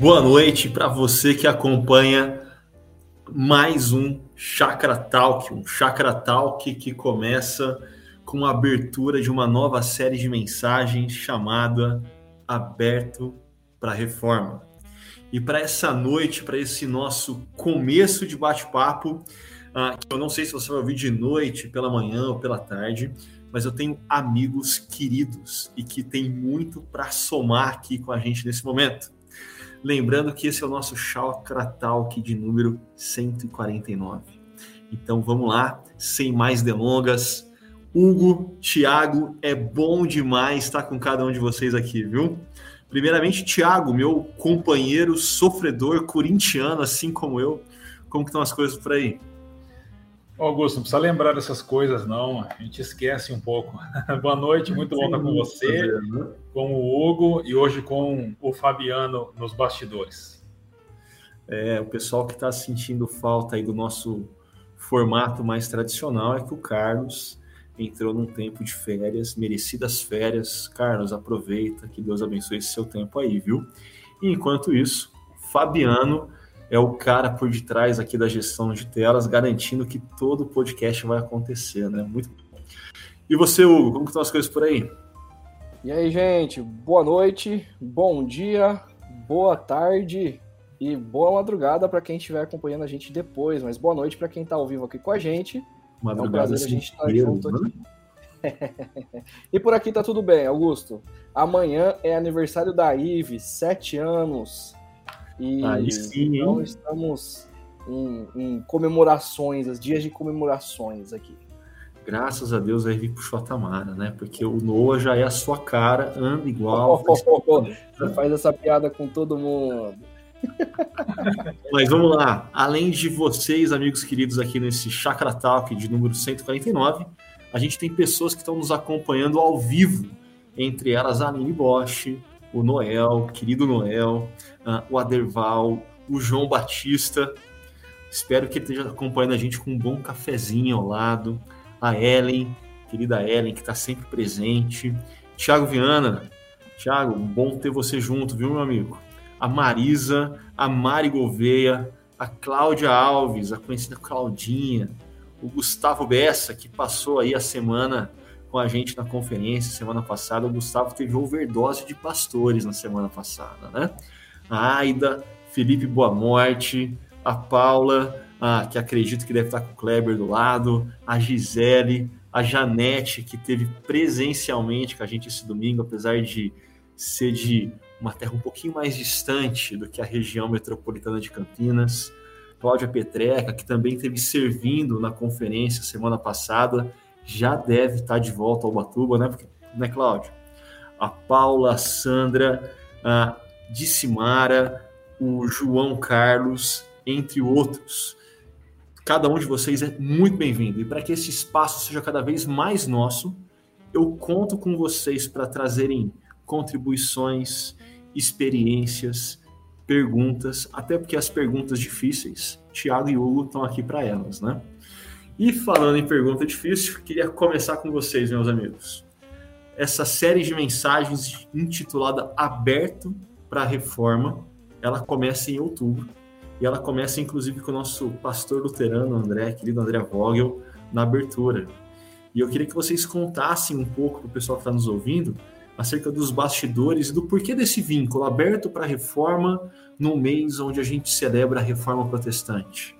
Boa noite para você que acompanha mais um Chakra Talk, um Chakra Talk que começa com a abertura de uma nova série de mensagens chamada Aberto para Reforma. E para essa noite, para esse nosso começo de bate-papo, uh, que eu não sei se você vai ouvir de noite, pela manhã ou pela tarde, mas eu tenho amigos queridos e que tem muito para somar aqui com a gente nesse momento. Lembrando que esse é o nosso Chakra Talk de número 149. Então vamos lá, sem mais delongas. Hugo, Thiago, é bom demais estar com cada um de vocês aqui, viu? Primeiramente, Thiago, meu companheiro sofredor corintiano, assim como eu. Como estão as coisas por aí? Augusto, não precisa lembrar dessas coisas, não. A gente esquece um pouco. Boa noite, muito bom estar com você, né? com o Hugo e hoje com o Fabiano nos bastidores. É, o pessoal que está sentindo falta aí do nosso formato mais tradicional é que o Carlos entrou num tempo de férias, merecidas férias. Carlos, aproveita, que Deus abençoe esse seu tempo aí, viu? E enquanto isso, Fabiano é o cara por detrás aqui da gestão de telas, garantindo que todo o podcast vai acontecer, né? Muito bom. E você, Hugo, como estão as coisas por aí? E aí, gente, boa noite, bom dia, boa tarde e boa madrugada para quem estiver acompanhando a gente depois, mas boa noite para quem está ao vivo aqui com a gente. Madrugada é um prazer a gente estar tá junto aqui. e por aqui tá tudo bem, Augusto. Amanhã é aniversário da Ive, sete anos. E Aí sim, então estamos em, em, comemorações, os dias de comemorações aqui. Graças a Deus aí puxou a Tamara, né? Porque o Noah já é a sua cara, anda igual. Oh, oh, oh, Você faz essa piada com todo mundo. Mas vamos lá. Além de vocês, amigos queridos, aqui nesse Chakra Talk de número 149, a gente tem pessoas que estão nos acompanhando ao vivo. Entre elas a Aline Bosch, o Noel, querido Noel, uh, o Aderval, o João Batista. Espero que ele esteja acompanhando a gente com um bom cafezinho ao lado. A Ellen, querida Ellen, que está sempre presente. Tiago Viana. Tiago, bom ter você junto, viu, meu amigo? A Marisa, a Mari Gouveia, a Cláudia Alves, a conhecida Claudinha, o Gustavo Bessa, que passou aí a semana com a gente na conferência semana passada. O Gustavo teve overdose de pastores na semana passada, né? A Aida, Felipe Boa Morte, a Paula, a, que acredito que deve estar com o Kleber do lado, a Gisele, a Janete, que teve presencialmente com a gente esse domingo, apesar de ser de uma terra um pouquinho mais distante do que a região metropolitana de Campinas. Cláudia Petreca, que também esteve servindo na conferência semana passada, já deve estar de volta ao Batuba, né, né Cláudio? A Paula, a Sandra, a Dissimara, o João Carlos, entre outros. Cada um de vocês é muito bem-vindo. E para que esse espaço seja cada vez mais nosso, eu conto com vocês para trazerem contribuições, experiências, perguntas, até porque as perguntas difíceis, Tiago e Hugo estão aqui para elas, né? E falando em pergunta difícil, queria começar com vocês, meus amigos. Essa série de mensagens intitulada Aberto para a Reforma, ela começa em outubro. E ela começa, inclusive, com o nosso pastor luterano, André, querido André Vogel, na abertura. E eu queria que vocês contassem um pouco para o pessoal que está nos ouvindo acerca dos bastidores e do porquê desse vínculo aberto para a reforma no mês onde a gente celebra a reforma protestante.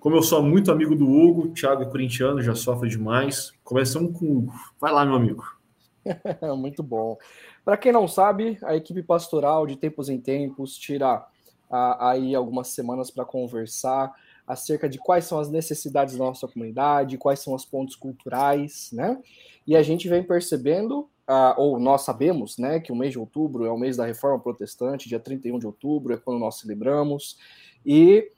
Como eu sou muito amigo do Hugo, Thiago é corintiano, já sofre demais. Começamos com o Hugo. Vai lá, meu amigo. muito bom. Para quem não sabe, a equipe pastoral de tempos em tempos tira aí algumas semanas para conversar acerca de quais são as necessidades da nossa comunidade, quais são os pontos culturais, né? E a gente vem percebendo, ou nós sabemos, né, que o mês de outubro é o mês da Reforma Protestante, dia 31 de outubro é quando nós celebramos, e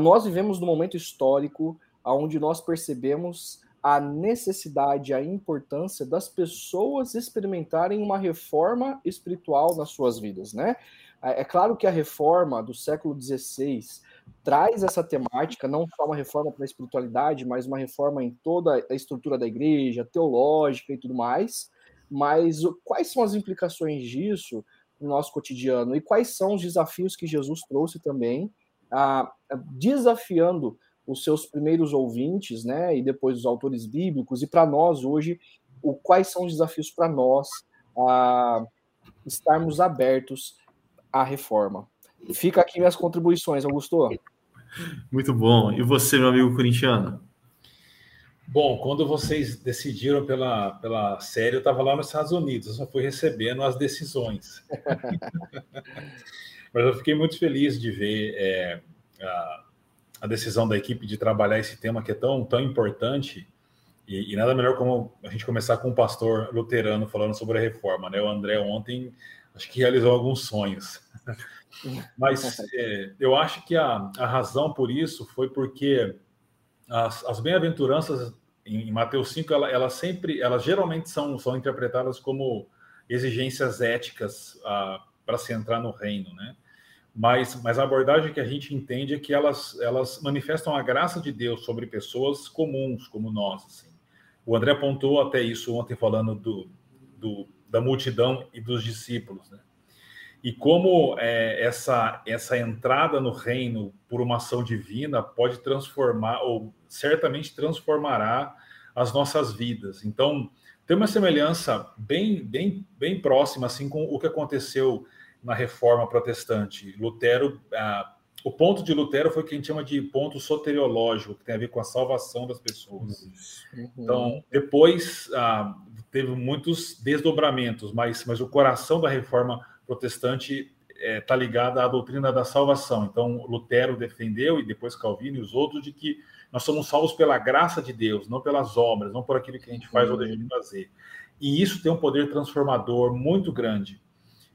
nós vivemos num momento histórico onde nós percebemos a necessidade, a importância das pessoas experimentarem uma reforma espiritual nas suas vidas, né? É, é claro que a reforma do século XVI traz essa temática, não só uma reforma para a espiritualidade, mas uma reforma em toda a estrutura da igreja, teológica e tudo mais. Mas quais são as implicações disso no nosso cotidiano e quais são os desafios que Jesus trouxe também, ah, desafiando os seus primeiros ouvintes, né, e depois os autores bíblicos, e para nós hoje, o, quais são os desafios para nós ah, estarmos abertos à reforma. Fica aqui minhas contribuições, Augusto. Muito bom. E você, meu amigo corintiano? Bom, quando vocês decidiram pela, pela série, eu estava lá nos Estados Unidos, eu só fui recebendo as decisões. Mas eu fiquei muito feliz de ver é, a, a, decisão da equipe de trabalhar esse tema que é tão, tão importante. E, e, nada melhor como a gente começar com um pastor luterano falando sobre a reforma. Né? O André ontem acho que realizou alguns sonhos. Mas é, eu acho que a, a razão por isso foi porque as, as bem-aventuranças em Mateus 5, ela, ela sempre, elas geralmente são, são interpretadas como exigências éticas ah, para se entrar no reino, né? Mas, mas a abordagem que a gente entende é que elas, elas manifestam a graça de Deus sobre pessoas comuns, como nós. Assim. O André apontou até isso ontem, falando do, do da multidão e dos discípulos, né? E como é, essa, essa entrada no reino por uma ação divina pode transformar, ou certamente transformará as nossas vidas. Então, tem uma semelhança bem, bem, bem próxima assim com o que aconteceu na Reforma Protestante. Lutero, ah, o ponto de Lutero foi o que a gente chama de ponto soteriológico, que tem a ver com a salvação das pessoas. Uhum. Então, depois ah, teve muitos desdobramentos, mas, mas o coração da Reforma protestante está é, ligada à doutrina da salvação. Então, Lutero defendeu, e depois Calvino e os outros, de que nós somos salvos pela graça de Deus, não pelas obras, não por aquilo que a gente faz ou deixa de fazer. E isso tem um poder transformador muito grande.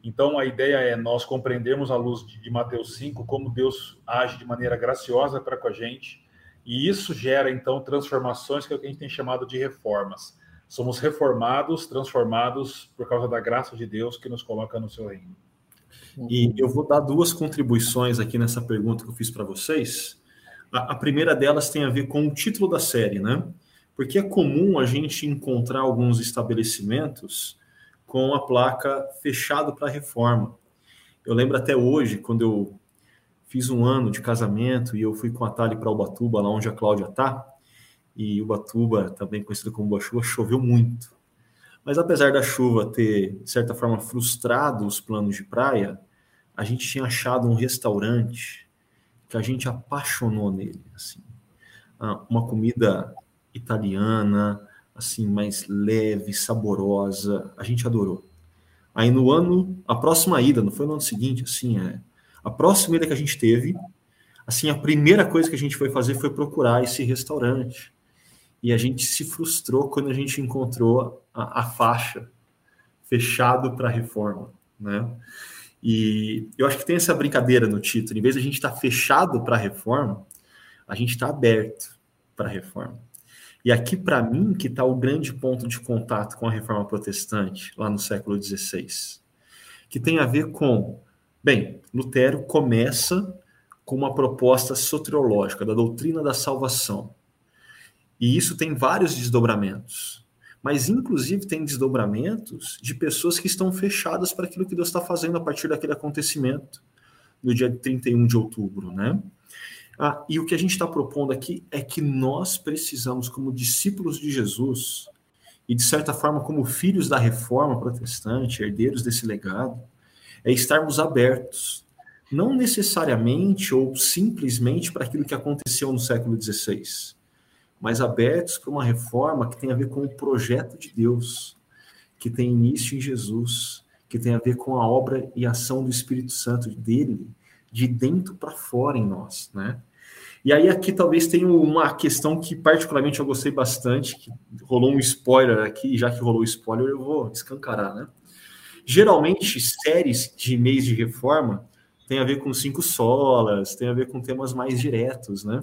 Então, a ideia é nós compreendermos à luz de, Mateus 5 como Deus age de maneira graciosa para com a gente, e isso gera, então, transformações que é o que a gente tem chamado de reformas somos reformados, transformados por causa da graça de Deus que nos coloca no seu reino. E eu vou dar duas contribuições aqui nessa pergunta que eu fiz para vocês. A, a, primeira delas tem a ver com o título da série, né? Porque é comum a gente encontrar alguns estabelecimentos com a placa fechado para reforma. Eu lembro até hoje, quando eu fiz um ano de casamento e eu fui com a Tali para Ubatuba, lá onde a Cláudia está, e Ubatuba, também conhecido como Boa choveu muito. Mas apesar da chuva ter, de certa forma, frustrado os planos de praia, a gente tinha achado um restaurante que a gente apaixonou nele, assim. Ah, uma comida italiana, assim, mais leve, saborosa, a gente adorou. Aí no ano, a próxima ida, não foi no ano seguinte, assim, é, a próxima ida que a gente teve, assim, a primeira coisa que a gente foi fazer foi procurar esse restaurante e a gente se frustrou quando a gente encontrou a, a faixa fechado para reforma, né? E eu acho que tem essa brincadeira no título. Em vez de a gente estar tá fechado para reforma, a gente está aberto para reforma. E aqui, para mim, que está o grande ponto de contato com a reforma protestante, lá no século XVI, que tem a ver com, bem, Lutero começa com uma proposta soteriológica da doutrina da salvação, e isso tem vários desdobramentos. Mas, inclusive, tem desdobramentos de pessoas que estão fechadas para aquilo que Deus está fazendo a partir daquele acontecimento, no dia 31 de outubro, né? Ah, e o que a gente está propondo aqui é que nós precisamos, como discípulos de Jesus, e de certa forma como filhos da reforma protestante, herdeiros desse legado, é estarmos abertos, não necessariamente ou simplesmente para aquilo que aconteceu no século XVI, mas abertos para uma reforma que tem a ver com o projeto de Deus, que tem início em Jesus, que tem a ver com a obra e ação do Espírito Santo dele, de dentro para fora em nós, né? E aí aqui talvez tenha uma questão que particularmente eu gostei bastante, que rolou um spoiler aqui, já que rolou spoiler eu vou escancarar, né? Geralmente séries de e-mails de reforma tem a ver com cinco solas, tem a ver com temas mais diretos, né?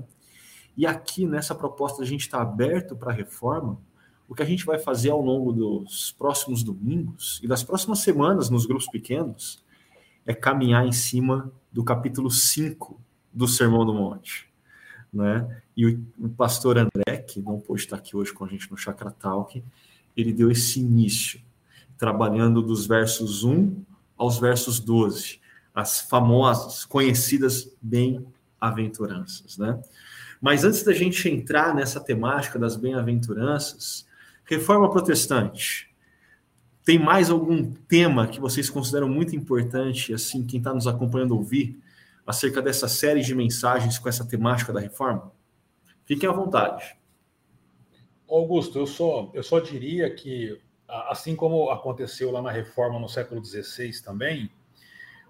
E aqui nessa proposta a gente está aberto para reforma. O que a gente vai fazer ao longo dos próximos domingos e das próximas semanas nos grupos pequenos é caminhar em cima do capítulo 5 do Sermão do Monte. Né? E o, o pastor André, que não pôde estar aqui hoje com a gente no Chakra Talk, ele deu esse início, trabalhando dos versos 1 aos versos 12, as famosas, conhecidas bem-aventuranças, né? Mas antes da gente entrar nessa temática das bem-aventuranças, reforma protestante. Tem mais algum tema que vocês consideram muito importante, assim, quem está nos acompanhando ouvir, acerca dessa série de mensagens com essa temática da reforma? Fiquem à vontade. Augusto, eu só, eu só diria que, assim como aconteceu lá na reforma no século XVI também,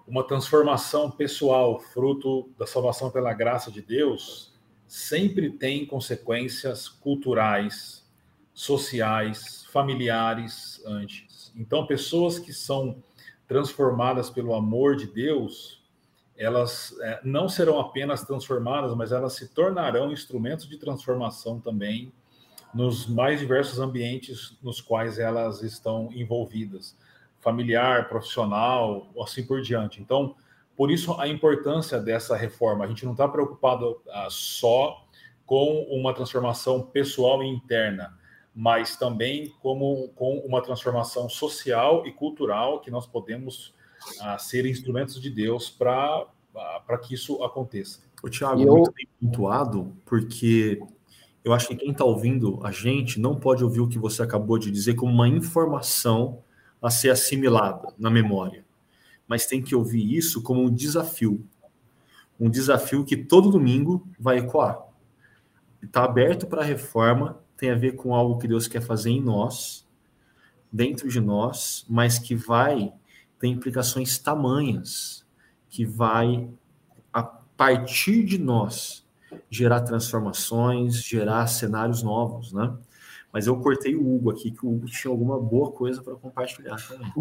uma transformação pessoal, fruto da salvação pela graça de Deus, sempre tem consequências culturais, sociais, familiares antes. Então, pessoas que são transformadas pelo amor de Deus, elas é, não serão apenas transformadas, mas elas se tornarão instrumentos de transformação também nos mais diversos ambientes nos quais elas estão envolvidas, familiar, profissional, assim por diante. Então, por isso, a importância dessa reforma. A gente não está preocupado ah, só com uma transformação pessoal e interna, mas também como, com uma transformação social e cultural que nós podemos ah, ser instrumentos de Deus para ah, que isso aconteça. O Tiago, eu... muito bem pontuado, porque eu acho que quem está ouvindo a gente não pode ouvir o que você acabou de dizer como uma informação a ser assimilada na memória mas tem que ouvir isso como um desafio. Um desafio que todo domingo vai ecoar. Está aberto para a reforma, tem a ver com algo que Deus quer fazer em nós, dentro de nós, mas que vai ter implicações tamanhas, que vai, a partir de nós, gerar transformações, gerar cenários novos, né? Mas eu cortei o Hugo aqui, que o Hugo tinha alguma boa coisa para compartilhar também.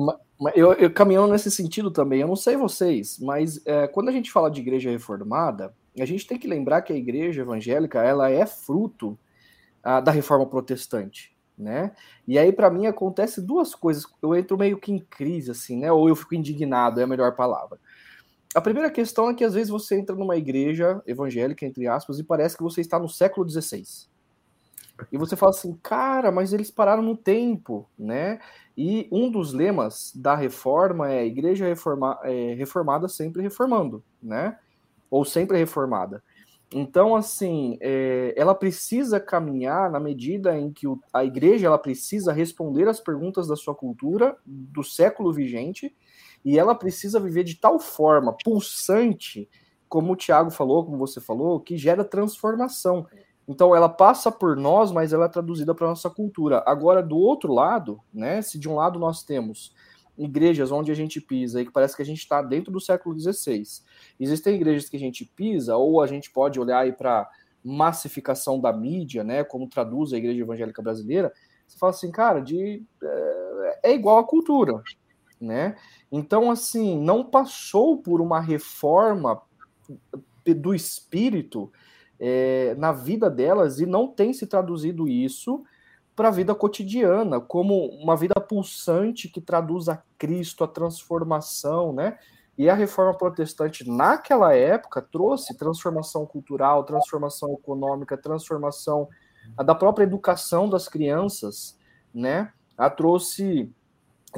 Eu, eu caminhando nesse sentido também, eu não sei vocês, mas é, quando a gente fala de igreja reformada, a gente tem que lembrar que a igreja evangélica ela é fruto da reforma protestante, né? E aí para mim acontece duas coisas. Eu entro meio que em crise, assim, né? Ou eu fico indignado, é a melhor palavra. A primeira questão é que às vezes você entra numa igreja evangélica, entre aspas, e parece que você está no século XVI. E você fala assim, cara, mas eles pararam no tempo, né? E um dos lemas da reforma é igreja reforma, é, reformada sempre reformando, né? Ou sempre reformada. Então, assim, é, ela precisa caminhar na medida em que o, a igreja ela precisa responder às perguntas da sua cultura, do século vigente, e ela precisa viver de tal forma pulsante, como o Tiago falou, como você falou, que gera transformação. Então ela passa por nós, mas ela é traduzida para nossa cultura. Agora, do outro lado, né? Se de um lado nós temos igrejas onde a gente pisa e que parece que a gente está dentro do século XVI, existem igrejas que a gente pisa, ou a gente pode olhar aí para massificação da mídia, né? Como traduz a igreja evangélica brasileira, você fala assim, cara, de, é, é igual a cultura, né? Então, assim, não passou por uma reforma do espírito é, na vida delas e não tem se traduzido isso para a vida cotidiana, como uma vida pulsante que traduz a Cristo, a transformação, né? E a reforma protestante, naquela época, trouxe transformação cultural, transformação econômica, transformação da própria educação das crianças, né? A trouxe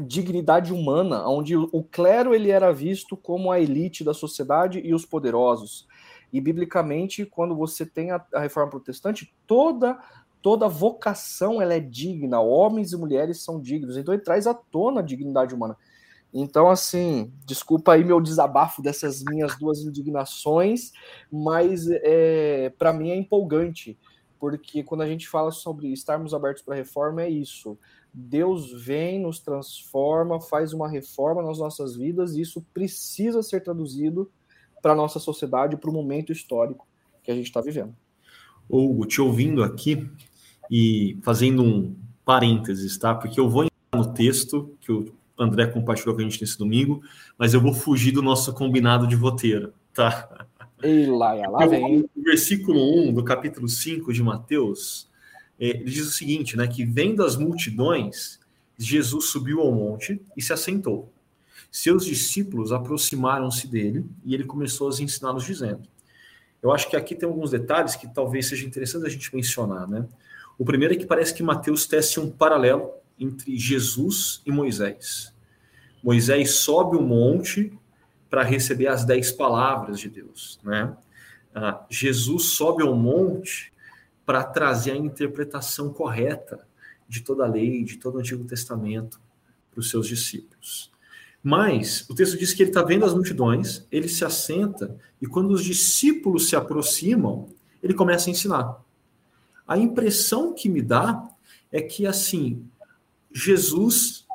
dignidade humana, onde o clero ele era visto como a elite da sociedade e os poderosos. E biblicamente, quando você tem a, a reforma protestante, toda toda vocação ela é digna, homens e mulheres são dignos. Então ele traz à tona a dignidade humana. Então, assim, desculpa aí meu desabafo dessas minhas duas indignações, mas é, para mim é empolgante, porque quando a gente fala sobre estarmos abertos para reforma, é isso. Deus vem, nos transforma, faz uma reforma nas nossas vidas, e isso precisa ser traduzido para a nossa sociedade, para o momento histórico que a gente está vivendo. Hugo, te ouvindo aqui e fazendo um parênteses, tá? Porque eu vou entrar no texto que o André compartilhou com a gente nesse domingo, mas eu vou fugir do nosso combinado de roteiro, tá? E lá, lá vem. O versículo 1 do capítulo 5 de Mateus, é, ele diz o seguinte, né? Que vendo as multidões, Jesus subiu ao monte e se assentou. Seus discípulos aproximaram-se dele e ele começou a os ensiná-los dizendo. Eu acho que aqui tem alguns detalhes que talvez seja interessante a gente mencionar, né? O primeiro é que parece que Mateus tece um paralelo entre Jesus e Moisés. Moisés sobe o monte para receber as dez palavras de Deus, né? Ah, Jesus sobe ao monte para trazer a interpretação correta de toda a lei, de todo o Antigo Testamento para os seus discípulos. Mas o texto diz que ele está vendo as multidões, ele se assenta e quando os discípulos se aproximam, ele começa a ensinar. A impressão que me dá é que assim Jesus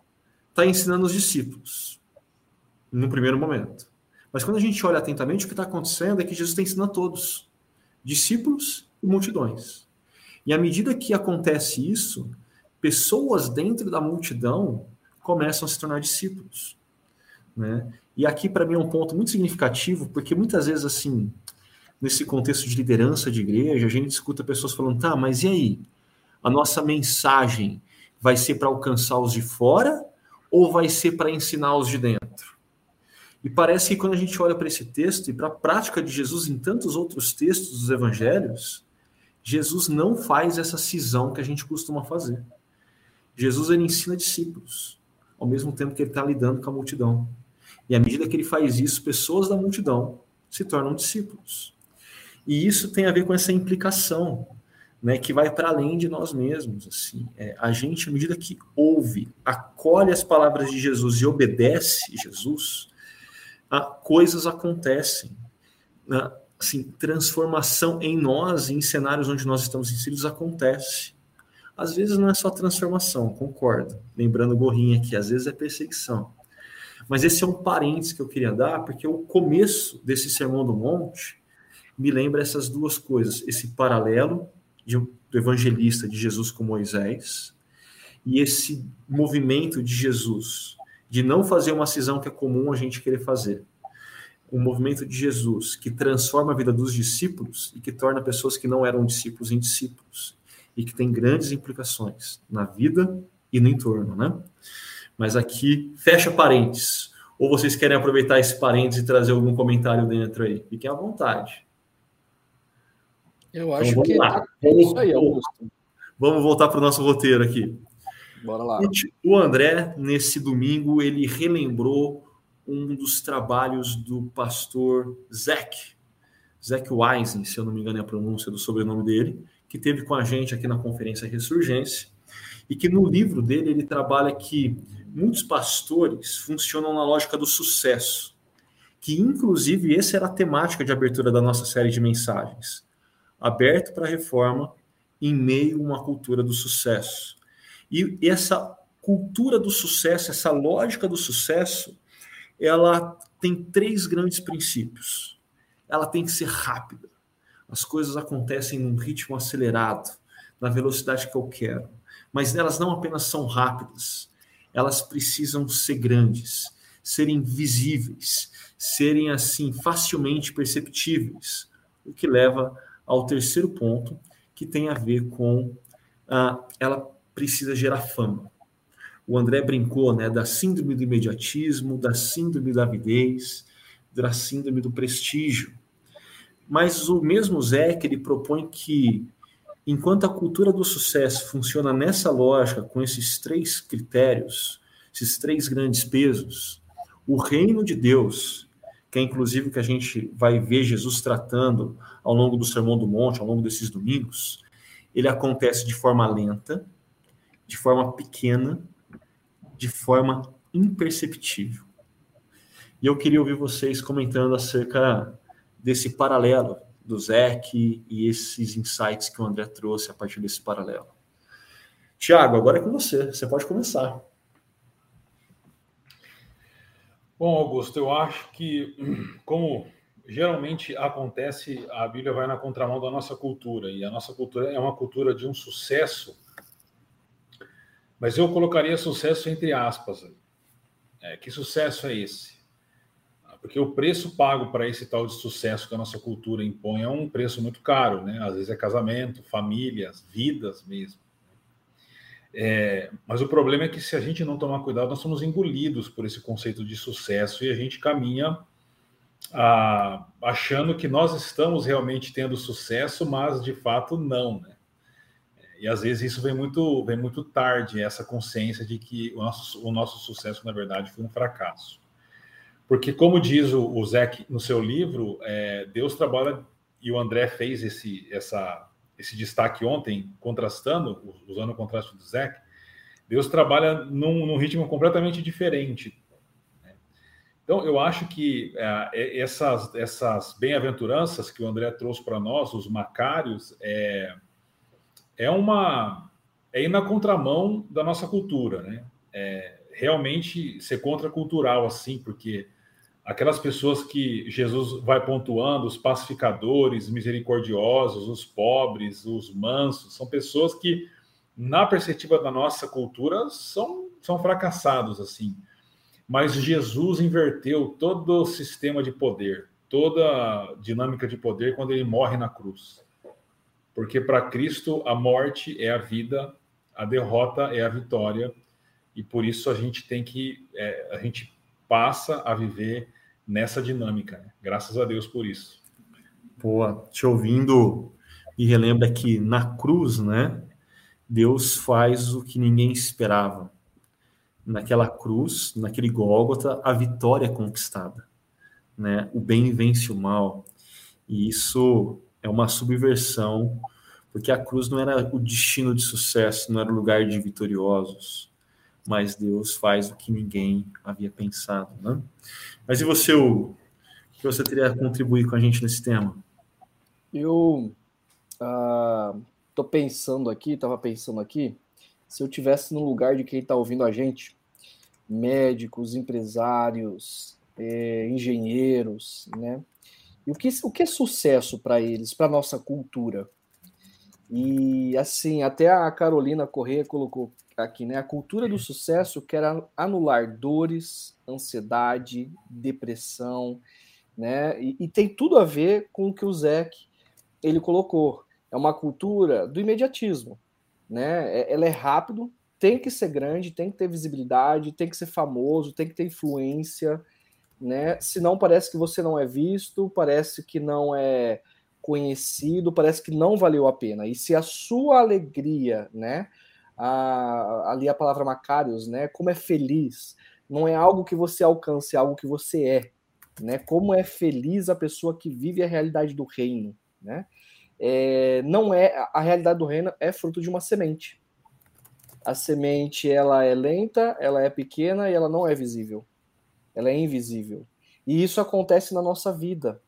está ensinando os discípulos no primeiro momento. Mas quando a gente olha atentamente, o que está acontecendo é que Jesus está ensinando a todos, discípulos e multidões. E à medida que acontece isso, pessoas dentro da multidão começam a se tornar discípulos. Né? E aqui, para mim, é um ponto muito significativo, porque muitas vezes, assim, nesse contexto de liderança de igreja, a gente escuta pessoas falando, tá, mas e aí? A nossa mensagem vai ser para alcançar os de fora ou vai ser para ensinar os de dentro? E parece que quando a gente olha para esse texto e para a prática de Jesus em tantos outros textos dos evangelhos, Jesus não faz essa cisão que a gente costuma fazer. Jesus ele ensina discípulos, ao mesmo tempo que ele está lidando com a multidão. E à medida que ele faz isso, pessoas da multidão se tornam discípulos. E isso tem a ver com essa implicação, né, que vai para além de nós mesmos. Assim, é, a gente, à medida que ouve, acolhe as palavras de Jesus e obedece Jesus, a, coisas acontecem. Né? Assim, transformação em nós, em cenários onde nós estamos inseridos, acontece. Às vezes não é só transformação, concordo. Lembrando o Gorrinha aqui, às vezes é perseguição. Mas esse é um parênteses que eu queria dar, porque o começo desse Sermão do Monte me lembra essas duas coisas: esse paralelo de, do evangelista de Jesus com Moisés e esse movimento de Jesus de não fazer uma cisão que é comum a gente querer fazer. Um movimento de Jesus que transforma a vida dos discípulos e que torna pessoas que não eram discípulos em discípulos e que tem grandes implicações na vida e no entorno, né? Mas aqui fecha parênteses. Ou vocês querem aproveitar esse parênteses e trazer algum comentário dentro aí? Fiquem à vontade. Eu acho então, que lá. é isso aí, Augusto. Vamos voltar para o nosso roteiro aqui. Bora lá. O André, nesse domingo, ele relembrou um dos trabalhos do pastor Zac, Zac Weisen, se eu não me engano é a pronúncia do sobrenome dele, que teve com a gente aqui na conferência Ressurgência, e que no livro dele ele trabalha que muitos pastores funcionam na lógica do sucesso, que inclusive essa era a temática de abertura da nossa série de mensagens, aberto para reforma em meio a uma cultura do sucesso. E essa cultura do sucesso, essa lógica do sucesso, ela tem três grandes princípios. Ela tem que ser rápida. As coisas acontecem num ritmo acelerado, na velocidade que eu quero. Mas elas não apenas são rápidas, elas precisam ser grandes, serem visíveis, serem assim facilmente perceptíveis, o que leva ao terceiro ponto, que tem a ver com uh, ela precisa gerar fama. O André brincou né, da síndrome do imediatismo, da síndrome da avidez, da síndrome do prestígio. Mas o mesmo Zé que ele propõe que, enquanto a cultura do sucesso funciona nessa lógica, com esses três critérios, esses três grandes pesos, o reino de Deus, que é inclusive o que a gente vai ver Jesus tratando ao longo do Sermão do Monte, ao longo desses domingos, ele acontece de forma lenta, de forma pequena, de forma imperceptível. E eu queria ouvir vocês comentando acerca desse paralelo do Zec e esses insights que o André trouxe a partir desse paralelo. Tiago, agora é com você. Você pode começar. Bom, Augusto, eu acho que, como geralmente acontece, a Bíblia vai na contramão da nossa cultura, e a nossa cultura é uma cultura de um sucesso mas eu colocaria sucesso entre aspas. É, que sucesso é esse? Ah, porque o preço pago para esse tal de sucesso que a nossa cultura impõe é um preço muito caro, né? Às vezes é casamento, famílias, vidas mesmo. É, mas o problema é que se a gente não tomar cuidado, nós somos engolidos por esse conceito de sucesso e a gente caminha ah, achando que nós estamos realmente tendo sucesso, mas de fato não, né? E às vezes isso vem muito, vem muito tarde, essa consciência de que o nosso, o nosso sucesso, na verdade, foi um fracasso. Porque, como diz o, o Zeke no seu livro, é, Deus trabalha, e o André fez esse, essa, esse destaque ontem, contrastando, usando o contraste do Zeke, Deus trabalha num, num ritmo completamente diferente. Né? Então, eu acho que é, essas, essas bem-aventuranças que o André trouxe para nós, os macários, é, é uma é ir na contramão da nossa cultura, né? É, realmente ser contracultural assim, porque aquelas pessoas que Jesus vai pontuando, os pacificadores, misericordiosos, os pobres, os mansos, são pessoas que na perspectiva da nossa cultura são são fracassados assim. Mas Jesus inverteu todo o sistema de poder, toda a dinâmica de poder quando ele morre na cruz porque para Cristo a morte é a vida, a derrota é a vitória, e por isso a gente tem que, é, a gente passa a viver nessa dinâmica. Né? Graças a Deus por isso. Pô, te ouvindo, e relembra que na cruz, né, Deus faz o que ninguém esperava. Naquela cruz, naquele Gólgota, a vitória é conquistada. Né? O bem vence o mal. E isso é uma subversão, porque a cruz não era o destino de sucesso, não era o lugar de vitoriosos, mas Deus faz o que ninguém havia pensado, né? Mas e você, o que você teria a contribuir com a gente nesse tema? Eu estou uh, pensando aqui, estava pensando aqui, se eu tivesse no lugar de quem está ouvindo a gente, médicos, empresários, eh, engenheiros, né? E o que, o que é sucesso para eles, para nossa cultura? E assim, até a Carolina Corrêa colocou aqui, né? A cultura do sucesso quer anular dores, ansiedade, depressão, né? E, e tem tudo a ver com o que o Zeke ele colocou. É uma cultura do imediatismo, né? É, ela é rápido, tem que ser grande, tem que ter visibilidade, tem que ser famoso, tem que ter influência, né? Senão parece que você não é visto, parece que não é conhecido, parece que não valeu a pena. E se a sua alegria, né? A, ali a palavra Macários, né? Como é feliz, não é algo que você alcance, é algo que você é, né? Como é feliz a pessoa que vive a realidade do reino, né? É, não é a realidade do reino é fruto de uma semente. A semente ela é lenta, ela é pequena e ela não é visível ela é invisível. E isso acontece na nossa vida.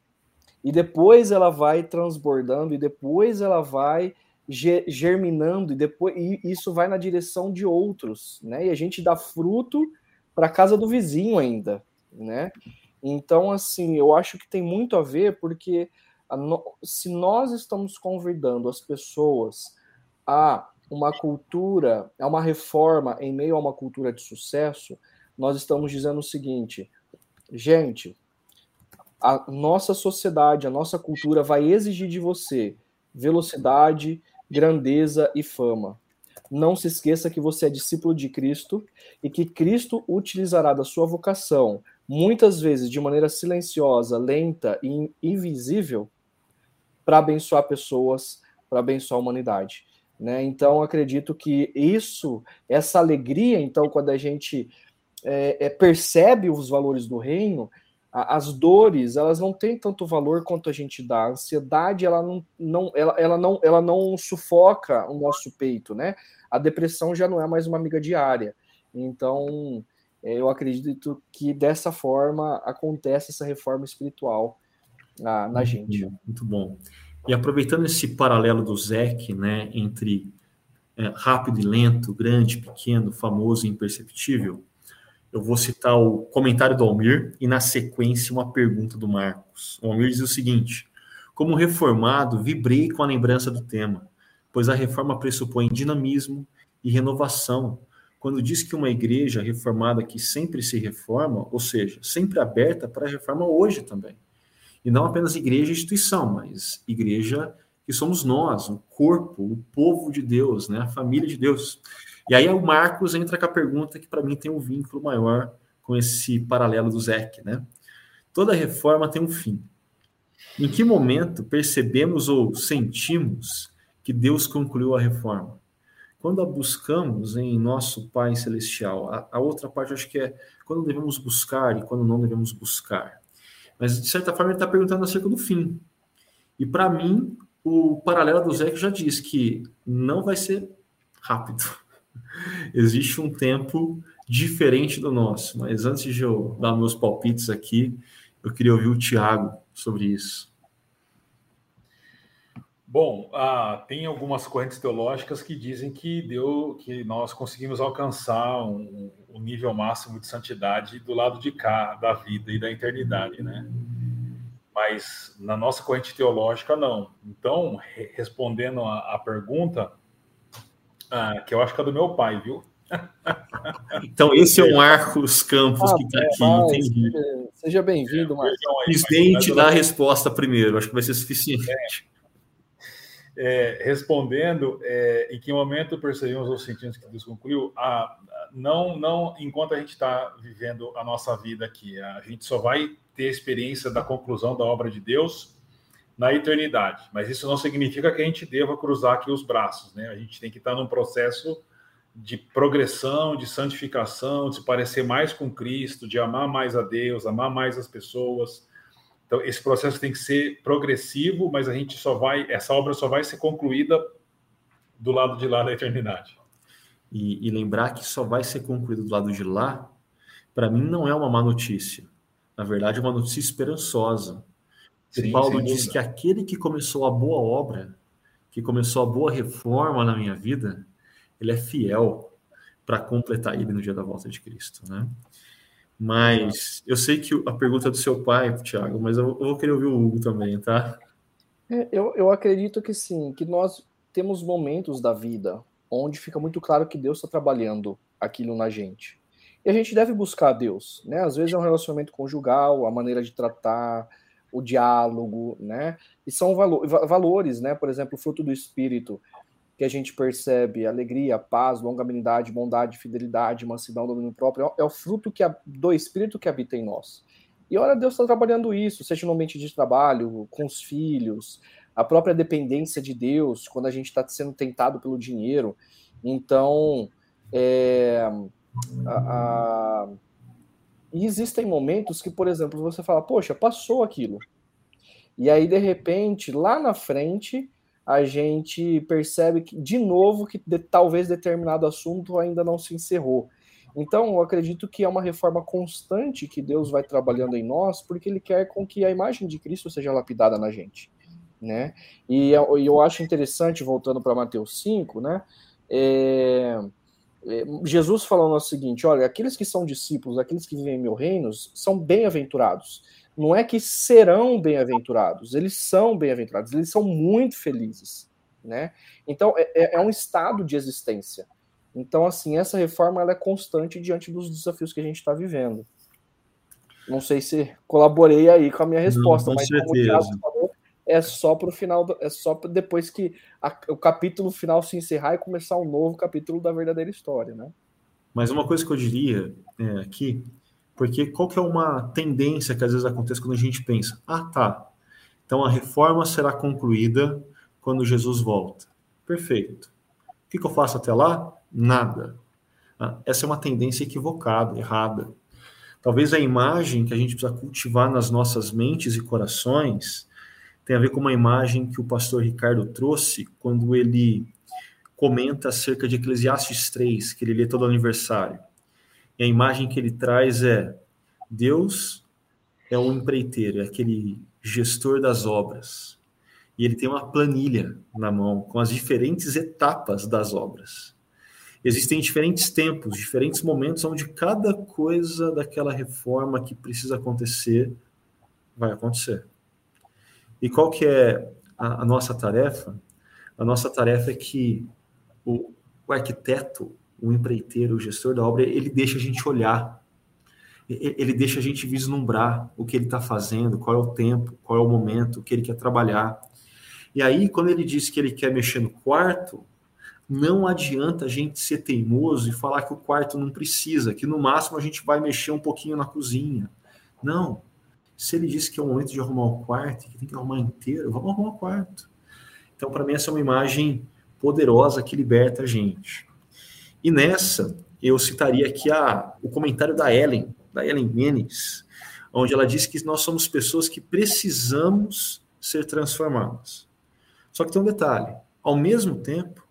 E depois ela vai transbordando, e depois ela vai germinando, e depois e isso vai na direção de outros, né? E a gente dá fruto para casa do vizinho ainda, né? Então, assim, eu acho que tem muito a ver, porque a no... se nós estamos convidando as pessoas a uma cultura, a uma reforma em meio a uma cultura de sucesso, nós estamos dizendo o seguinte: gente, a nossa sociedade, a nossa cultura vai exigir de você velocidade, grandeza e fama. Não se esqueça que você é discípulo de Cristo e que Cristo utilizará da sua vocação, muitas vezes de maneira silenciosa, lenta e invisível, para abençoar pessoas, para abençoar a humanidade. Né? Então, acredito que isso, essa alegria, então, quando a gente é, é, percebe os valores do reino, as dores elas não têm tanto valor quanto a gente dá. A ansiedade ela não, não, ela, ela não, ela não sufoca o nosso peito, né? A depressão já não é mais uma amiga diária. Então, é, eu acredito que dessa forma acontece essa reforma espiritual na, na gente. Muito bom. E aproveitando esse paralelo do Zeke, né, entre é, rápido e lento, grande, pequeno, famoso e imperceptível, eu vou citar o comentário do Almir e, na sequência, uma pergunta do Marcos. O Almir diz o seguinte: Como reformado, vibrei com a lembrança do tema, pois a reforma pressupõe dinamismo e renovação. Quando diz que uma igreja reformada que sempre se reforma, ou seja, sempre aberta para a reforma hoje também. E não apenas igreja e instituição, mas igreja que somos nós, o corpo, o povo de Deus, né? a família de Deus. E aí o Marcos entra com a pergunta que para mim tem um vínculo maior com esse paralelo do Zeke, né? Toda reforma tem um fim. Em que momento percebemos ou sentimos que que Deus concluiu a reforma. Quando a buscamos em nosso Pai Celestial, a, a outra parte acho que é quando devemos buscar e quando não devemos buscar. Mas, de certa forma, ele está perguntando acerca do fim. E, para mim, o paralelo do Zé já diz que não vai ser rápido. Existe um tempo diferente do nosso. Mas antes de eu dar meus palpites aqui, eu queria ouvir o Tiago sobre isso. Bom, ah, tem algumas correntes teológicas que dizem que deu, que nós conseguimos alcançar um, um, nível máximo de santidade do lado de cá da vida e da eternidade, né? Mas na nossa corrente teológica não. Então, re respondendo a pergunta, ah, que eu acho que é do meu pai, viu? Então, esse é o Marcos Campos ah, que está aqui. É, entendi. Seja bem-vindo, Marcos. Quis nem te dar a resposta primeiro, acho que vai ser suficiente. É é, respondendo é, em que momento percebemos ou sentimos que Deus concluiu, ah, não, não enquanto a gente está vivendo a nossa vida aqui, a gente só vai ter experiência da conclusão da obra de Deus na eternidade. Mas isso não significa que a gente deva cruzar aqui os braços, né? A gente tem que estar num processo de progressão, de santificação, de se parecer mais com Cristo, de amar mais a Deus, amar mais as pessoas, então, esse processo tem que ser progressivo, mas a gente só vai, essa obra só vai ser concluída do lado de lá da eternidade. E, e lembrar que só vai ser concluído do lado de lá, para mim não é uma má notícia. Na verdade, é uma notícia esperançosa. Sim, Paulo diz que aquele que começou a boa obra, que começou a boa reforma na minha vida, ele é fiel para completar ele no dia da volta de Cristo, né? Mas eu sei que a pergunta é do seu pai, Tiago, mas eu, vou querer ouvir o Hugo também, tá? É, eu, eu acredito que sim, que nós temos momentos da vida onde fica muito claro que Deus está trabalhando aquilo na gente. E a gente deve buscar Deus, né? Às vezes é um relacionamento conjugal, a maneira de tratar, o diálogo, né? E são valo valores, né? Por exemplo, o fruto do espírito que a gente percebe alegria, paz, longanimidade, bondade, fidelidade, mansidão, domínio próprio, é o fruto que, do Espírito que habita em nós. E ora, Deus está trabalhando isso, seja no ambiente de trabalho, com os filhos, a própria dependência de Deus, quando a gente está sendo tentado pelo dinheiro. Então, é, a, a, e existem momentos que, por exemplo, você fala, poxa, passou aquilo. E aí, de repente, lá na frente, a gente percebe que, de novo, que de, talvez determinado assunto ainda não se encerrou. Então, eu acredito que é uma reforma constante que Deus vai trabalhando em nós, porque Ele quer com que a imagem de Cristo seja lapidada na gente, né? E eu, eu acho interessante, voltando para Mateus 5, né? É, Jesus falando o seguinte: olha, aqueles que são discípulos, aqueles que vivem em meu reino, são bem-aventurados não é que serão bem-aventurados, eles são bem-aventurados, eles são muito felizes, né? Então é, é, é um estado de existência. Então assim essa reforma ela é constante diante dos desafios que a gente está vivendo. Não sei se colaborei aí com a minha resposta, não, mas certeza. Falou, é só para o final, é só depois que a, o capítulo final se encerrar e começar um novo capítulo da verdadeira história, né? Mas uma coisa que eu diria é, aqui porque qual que é uma tendência que às vezes acontece quando a gente pensa, ah tá, então a reforma será concluída quando Jesus volta. Perfeito. O que, que eu faço até lá? Nada. Ah, essa é uma tendência equivocada, errada. Talvez a imagem que a gente precisa cultivar nas nossas mentes e corações tem a ver com uma imagem que o pastor Ricardo trouxe quando ele comenta acerca de Eclesiastes 3, que ele lê todo aniversário. E a imagem que ele traz é: Deus é um empreiteiro, é aquele gestor das obras. E ele tem uma planilha na mão com as diferentes etapas das obras. Existem diferentes tempos, diferentes momentos onde cada coisa daquela reforma que precisa acontecer vai acontecer. E qual que é a, a nossa tarefa? A nossa tarefa é que o, o arquiteto o empreiteiro, o gestor da obra, ele deixa a gente olhar, ele deixa a gente vislumbrar o que ele está fazendo, qual é o tempo, qual é o momento, o que ele quer trabalhar. E aí, quando ele diz que ele quer mexer no quarto, não adianta a gente ser teimoso e falar que o quarto não precisa, que no máximo a gente vai mexer um pouquinho na cozinha. Não. Se ele diz que é o momento de arrumar o quarto, que tem que arrumar inteiro, vamos arrumar o quarto. Então, para mim, essa é uma imagem poderosa que liberta a gente. E nessa, eu citaria aqui a, o comentário da Ellen, da Ellen Menes, onde ela diz que nós somos pessoas que precisamos ser transformadas. Só que tem um detalhe: ao mesmo tempo,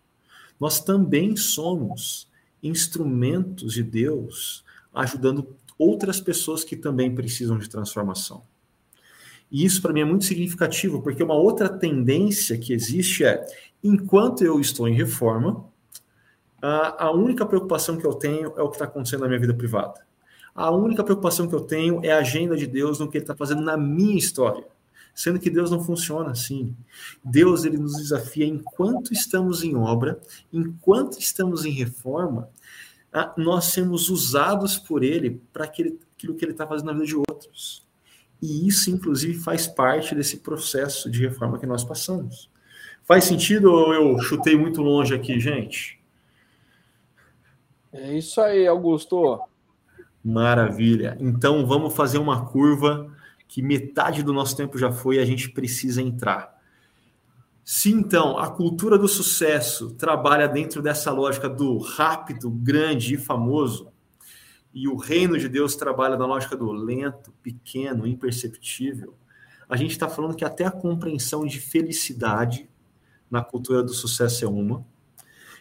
nós também somos instrumentos de Deus ajudando outras pessoas que também precisam de transformação. E isso para mim é muito significativo, porque uma outra tendência que existe é, enquanto eu estou em reforma, a, única preocupação que eu tenho é o que está acontecendo na minha vida privada. A única preocupação que eu tenho é a agenda de Deus no que Ele está fazendo na minha história. Sendo que Deus não funciona assim. Deus ele nos desafia enquanto estamos em obra, enquanto estamos em reforma, nós sermos usados por Ele para aquilo que Ele está fazendo na vida de outros. E isso, inclusive, faz parte desse processo de reforma que nós passamos. Faz sentido ou eu chutei muito longe aqui, gente? É isso aí, Augusto. Maravilha. Então vamos fazer uma curva que metade do nosso tempo já foi e a gente precisa entrar. Se então a cultura do sucesso trabalha dentro dessa lógica do rápido, grande e famoso, e o reino de Deus trabalha na lógica do lento, pequeno, imperceptível, a gente está falando que até a compreensão de felicidade na cultura do sucesso é uma,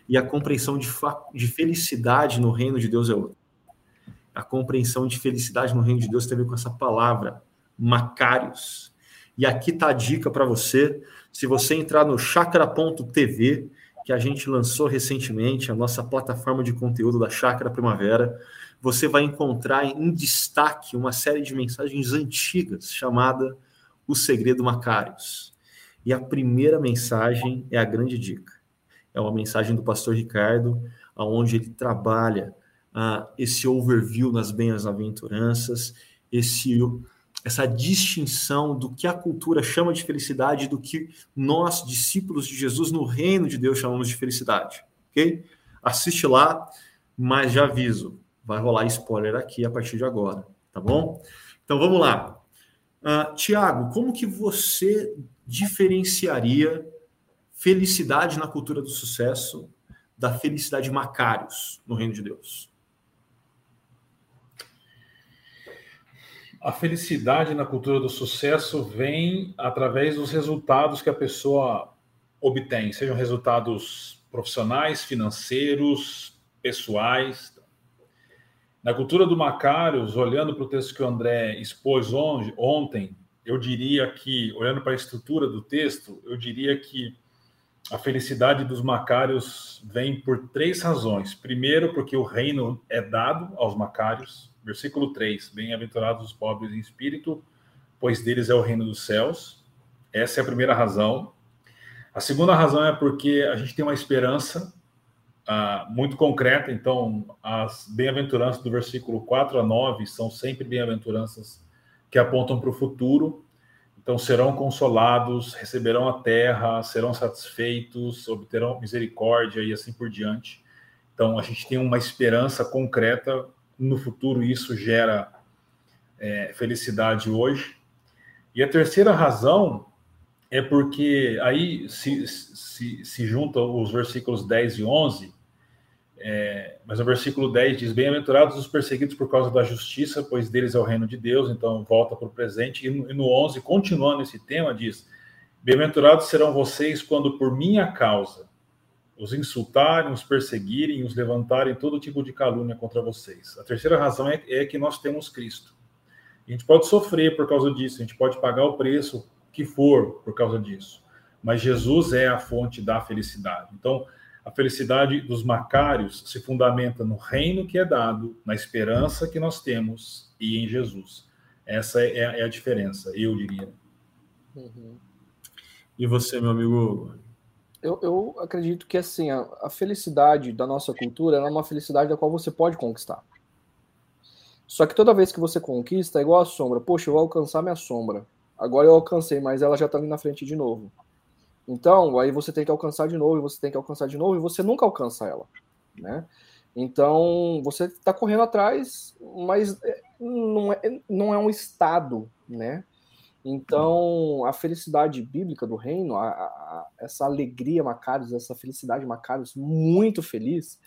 e a compreensão de, de felicidade no reino de Deus é outra. A compreensão de felicidade no reino de Deus tem a ver com essa palavra, Macários. E aqui está a dica para você. Se você entrar no chakra.tv, que a gente lançou recentemente, a nossa plataforma de conteúdo da Chácara Primavera, você vai encontrar em destaque uma série de mensagens antigas chamada O Segredo Macários. E a primeira mensagem é a grande dica. É uma mensagem do pastor Ricardo, onde ele trabalha uh, esse overview nas bem-aventuranças, esse essa distinção do que a cultura chama de felicidade e do que nós, discípulos de Jesus no reino de Deus, chamamos de felicidade. Ok? Assiste lá, mas já aviso, vai rolar spoiler aqui a partir de agora, tá bom? Então vamos lá. Uh, Tiago, como que você diferenciaria felicidade na cultura do sucesso da felicidade Macários no reino de Deus? A felicidade na cultura do sucesso vem através dos resultados que a pessoa obtém, sejam resultados profissionais, financeiros, pessoais. Na cultura do Macários, olhando para o texto que o André expôs ontem, eu diria que, olhando para a estrutura do texto, eu diria que a felicidade dos macários vem por três razões. Primeiro, porque o reino é dado aos macários. Versículo 3: Bem-aventurados os pobres em espírito, pois deles é o reino dos céus. Essa é a primeira razão. A segunda razão é porque a gente tem uma esperança uh, muito concreta. Então, as bem-aventuranças do versículo 4 a 9 são sempre bem-aventuranças que apontam para o futuro. Então serão consolados, receberão a terra, serão satisfeitos, obterão misericórdia e assim por diante. Então a gente tem uma esperança concreta no futuro e isso gera é, felicidade hoje. E a terceira razão é porque aí se, se, se juntam os versículos 10 e 11, é, mas o versículo 10 diz: Bem-aventurados os perseguidos por causa da justiça, pois deles é o reino de Deus. Então, volta para o presente. E no, e no 11, continuando esse tema, diz: Bem-aventurados serão vocês quando por minha causa os insultarem, os perseguirem, os levantarem todo tipo de calúnia contra vocês. A terceira razão é, é que nós temos Cristo. A gente pode sofrer por causa disso, a gente pode pagar o preço que for por causa disso. Mas Jesus é a fonte da felicidade. Então, a felicidade dos macários se fundamenta no reino que é dado, na esperança que nós temos e em Jesus. Essa é, é a diferença, eu diria. Uhum. E você, meu amigo? Eu, eu acredito que assim a, a, felicidade da nossa cultura é uma felicidade da qual você pode conquistar. Só que toda vez que você conquista, é igual a sombra. Poxa, eu vou alcançar minha sombra. Agora eu alcancei, mas ela já está ali na frente de novo. Então, aí você tem que alcançar de novo, você tem que alcançar de novo, e você nunca alcança ela, né? Então, você está correndo atrás, mas é, não é, não é um estado, né? Então, a felicidade bíblica do reino, a, a, essa alegria Macarius, essa felicidade Macarius, muito feliz,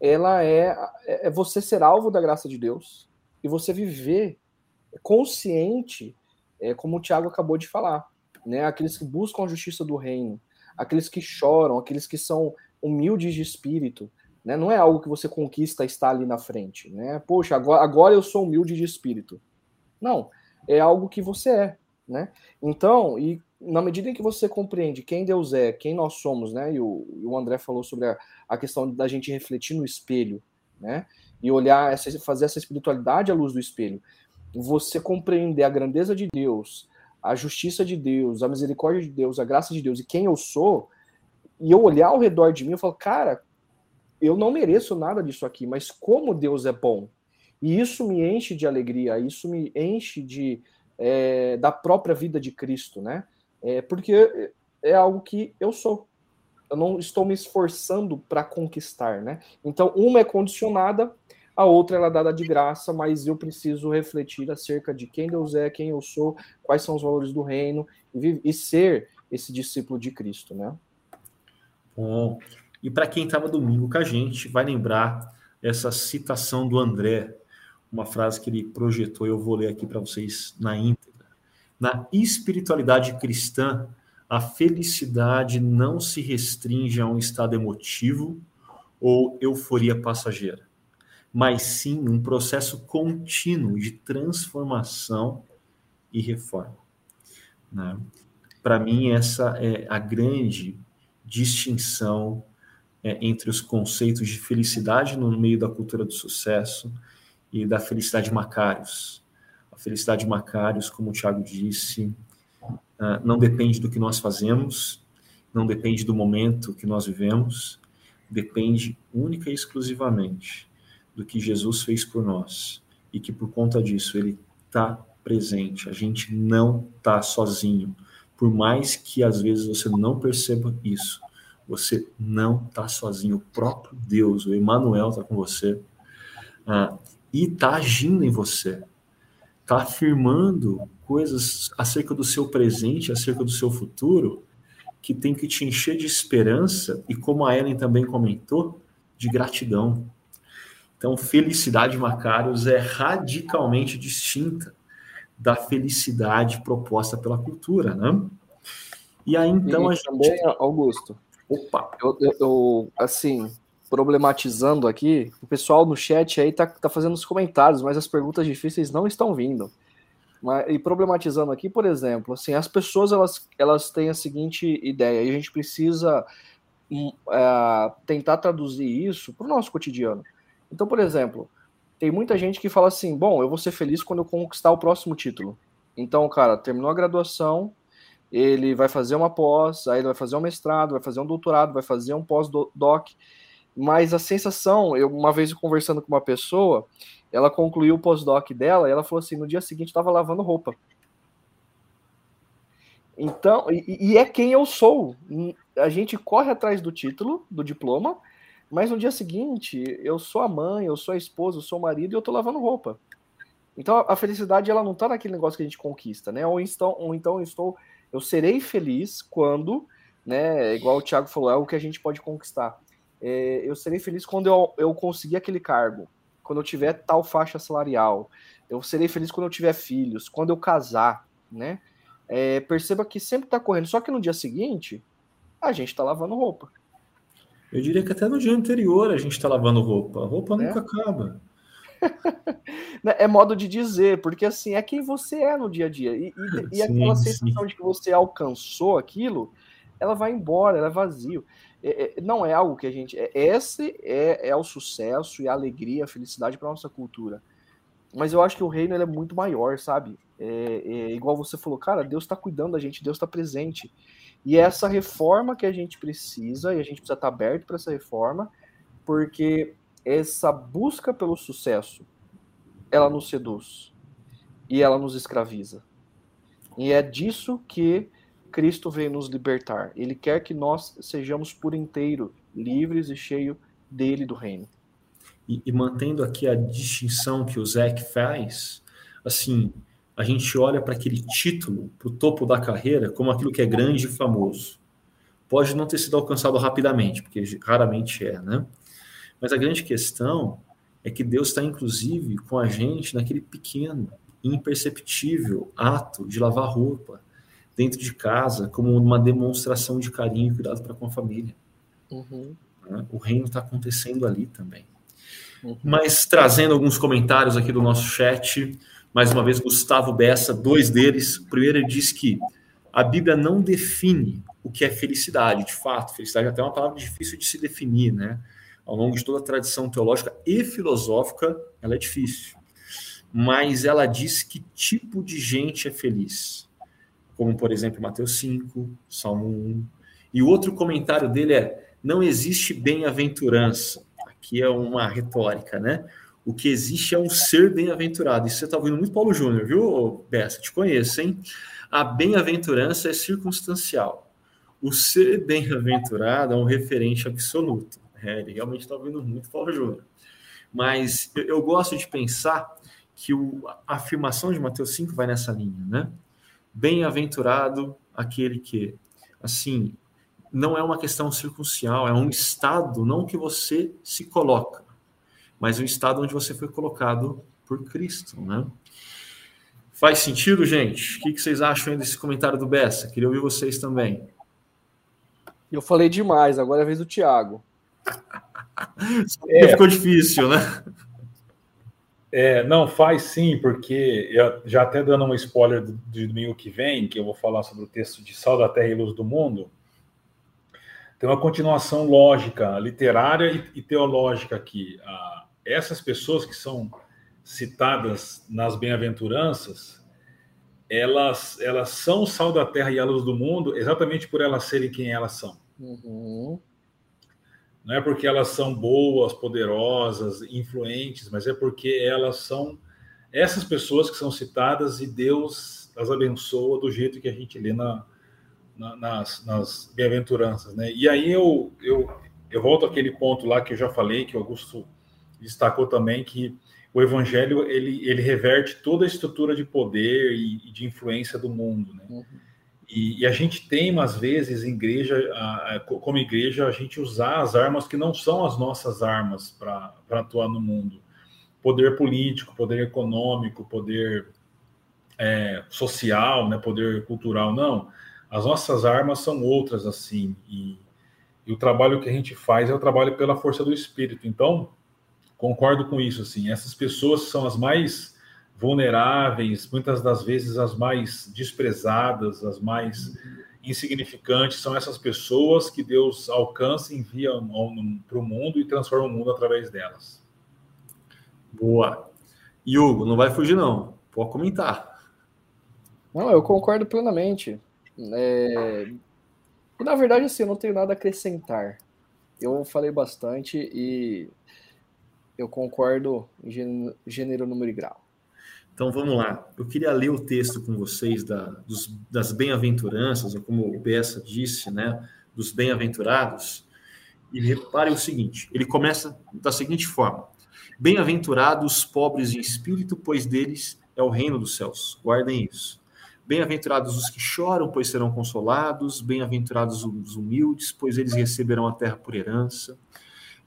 ela é, é, é você ser alvo da graça de Deus e você viver consciente, é, como o Tiago acabou de falar, né? Aqueles que buscam a justiça do reino, aqueles que choram, aqueles que são humildes de espírito, né? Não é algo que você conquista estar ali na frente, né? Poxa, agora, agora eu sou humilde de espírito. Não, é algo que você é, né? Então, e na medida em que você compreende quem Deus é, quem nós somos, né? E o, e o André falou sobre a, a, questão da gente refletir no espelho, né? E olhar, essa, fazer essa espiritualidade à luz do espelho. Você compreender a grandeza de Deus, a justiça de Deus, a misericórdia de Deus, a graça de Deus e quem eu sou, e eu olhar ao redor de mim, eu falo, cara, eu não mereço nada disso aqui, mas como Deus é bom. E isso me enche de alegria, isso me enche de é, da própria vida de Cristo, né? É, porque é algo que eu sou. Eu não estou me esforçando para conquistar, né? Então, uma é condicionada, a outra ela é dada de graça, mas eu preciso refletir acerca de quem Deus é, quem eu sou, quais são os valores do reino e, e ser esse discípulo de Cristo, né? Bom, e para quem estava domingo com a gente, vai lembrar essa citação do André, uma frase que ele projetou, eu vou ler aqui para vocês na íntegra. Na espiritualidade cristã, a felicidade não se restringe a um estado emotivo ou euforia passageira, mas sim um processo contínuo de transformação e reforma. Né? Para mim, essa é a grande distinção é, entre os conceitos de felicidade no meio da cultura do sucesso e da felicidade Macários. A felicidade Macários, como o Tiago disse, uh, não depende do que nós fazemos, não depende do momento que nós vivemos, depende única e exclusivamente do que Jesus fez por nós e que por conta disso ele está presente. A gente não está sozinho, por mais que às vezes você não perceba isso. Você não está sozinho. O próprio Deus, o Emmanuel, está com você ah, e está agindo em você. Está afirmando coisas acerca do seu presente, acerca do seu futuro, que tem que te encher de esperança e, como a Ellen também comentou, de gratidão. Então, felicidade, Macários, é radicalmente distinta da felicidade proposta pela cultura, né? E aí, então, e a gente... também, Augusto, Opa! Eu, eu, eu, assim, problematizando aqui, o pessoal no chat aí tá, tá fazendo os comentários, mas as perguntas difíceis não estão vindo. Mas, e problematizando aqui, por exemplo, assim, as pessoas elas, elas têm a seguinte ideia, e a gente precisa é, tentar traduzir isso para o nosso cotidiano. Então, por exemplo, tem muita gente que fala assim: bom, eu vou ser feliz quando eu conquistar o próximo título. Então, cara, terminou a graduação, ele vai fazer uma pós, aí ele vai fazer um mestrado, vai fazer um doutorado, vai fazer um pós-doc. Mas a sensação, eu uma vez conversando com uma pessoa, ela concluiu o pós-doc dela e ela falou assim: no dia seguinte estava lavando roupa. Então, e, e, é quem eu sou. A gente corre atrás do título, do diploma, mas no dia seguinte eu sou a mãe, eu sou a esposa, eu sou o marido e eu tô lavando roupa. Então a felicidade ela não tá naquele negócio que a gente conquista, né? Ou então, ou então eu estou eu serei feliz quando, né, igual o Thiago falou, é o que a gente pode conquistar. É, eu serei feliz quando eu, eu conseguir aquele cargo, quando eu tiver tal faixa salarial. Eu serei feliz quando eu tiver filhos, quando eu casar, né? É, perceba que sempre está correndo. Só que no dia seguinte, a gente está lavando roupa. Eu diria que até no dia anterior a gente está lavando roupa. A roupa é. nunca acaba. Né, é modo de dizer, porque assim, é quem você é no dia a dia. E, e, e aquela sensação sim. de que você alcançou aquilo, ela vai embora, ela é vazio. É, é, não é algo que a gente. É, esse é, é o sucesso e a alegria, a felicidade para nossa cultura. Mas eu acho que o reino é muito maior, sabe? É, é, igual você falou, cara, Deus está cuidando da gente, Deus está presente. E é essa reforma que a gente precisa, e a gente precisa estar tá aberto para essa reforma, porque essa busca pelo sucesso, ela nos seduz e ela nos escraviza. E é disso que Cristo veio nos libertar. Ele quer que nós sejamos por inteiro livres e cheios dele do reino. E, e, mantendo aqui a distinção que o Zeke faz, assim, a gente olha para aquele título, para o topo da carreira, como aquilo que é grande e famoso. Pode não ter sido alcançado rapidamente, porque raramente é, né? Mas a grande questão é que Deus está, inclusive, com a gente naquele pequeno, imperceptível ato de lavar roupa dentro de casa, como uma demonstração de carinho e cuidado para com a família. Uhum. Né? O reino está acontecendo ali também. Uhum. Mas trazendo alguns comentários aqui do nosso chat, mais uma vez, Gustavo Bessa, dois deles. O primeiro, ele diz que a Bíblia não define o que é felicidade, de fato. Felicidade é até uma palavra difícil de se definir, né? Ao longo de toda a tradição teológica e filosófica, ela é difícil. Mas ela diz que tipo de gente é feliz. Como, por exemplo, Mateus 5, Salmo 1. E o outro comentário dele é: não existe bem-aventurança. Aqui é uma retórica, né? O que existe é um ser bem-aventurado. Isso você está ouvindo muito Paulo Júnior, viu, Bessa? Te conheço, hein? A bem-aventurança é circunstancial. O ser bem-aventurado é um referente absoluto. É, ele realmente está ouvindo muito Paulo Júnior. Mas eu, eu, gosto de pensar que o, a afirmação de Mateus 5 vai nessa linha, né? Bem-aventurado aquele que, assim, não é uma questão circunstancial, é um estado, não que você se coloca, mas um estado onde você foi colocado por Cristo, né? Faz sentido, gente? O que vocês acham desse comentário do Bessa? Queria ouvir vocês também. Eu falei demais, agora é a vez do Tiago. é. Ficou difícil, né? É, não, faz sim, porque eu, já até dando um spoiler do, do domingo que vem, que eu vou falar sobre o texto de Sal da Terra e Luz do Mundo, tem uma continuação lógica, literária e, e teológica aqui. Ah, essas pessoas que são citadas nas bem-aventuranças, elas, elas são o sal da terra e a luz do mundo exatamente por elas serem quem elas são. Uhum. Não é porque elas são boas, poderosas, influentes, mas é porque elas são essas pessoas que são citadas e Deus as abençoa do jeito que a gente lê na, na, nas, nas bem-aventuranças, né? E aí eu, eu, eu volto àquele ponto lá que eu já falei, que o Augusto destacou também, que o evangelho ele, ele reverte toda a estrutura de poder e, e de influência do mundo, né? Uhum. E, e, a gente tem, às vezes, em igreja, a, a, como igreja, a gente usar as armas que não são as nossas armas para atuar no mundo. Poder político, poder econômico, poder é, social, né, poder cultural, não. As nossas armas são outras, assim, e, e, o trabalho que a gente faz é o trabalho pela força do Espírito. Então, concordo com isso, assim, essas pessoas são as mais vulneráveis, muitas das vezes as mais desprezadas, as mais insignificantes, são essas pessoas que Deus alcança, envia para o mundo e transforma o mundo através delas. Boa. E Hugo, não vai fugir não, pode comentar. Não, eu concordo plenamente. É... E, na verdade, assim, eu não tenho nada a acrescentar. Eu falei bastante e eu concordo em gênero, número e grau. Então vamos lá. Eu queria ler o texto com vocês da, dos, das bem-aventuranças, ou como o Bessa disse, né, dos bem-aventurados. E repare o seguinte: ele começa da seguinte forma: Bem-aventurados os pobres em espírito, pois deles é o reino dos céus. Guardem isso. Bem-aventurados os que choram, pois serão consolados. Bem-aventurados os humildes, pois eles receberão a terra por herança.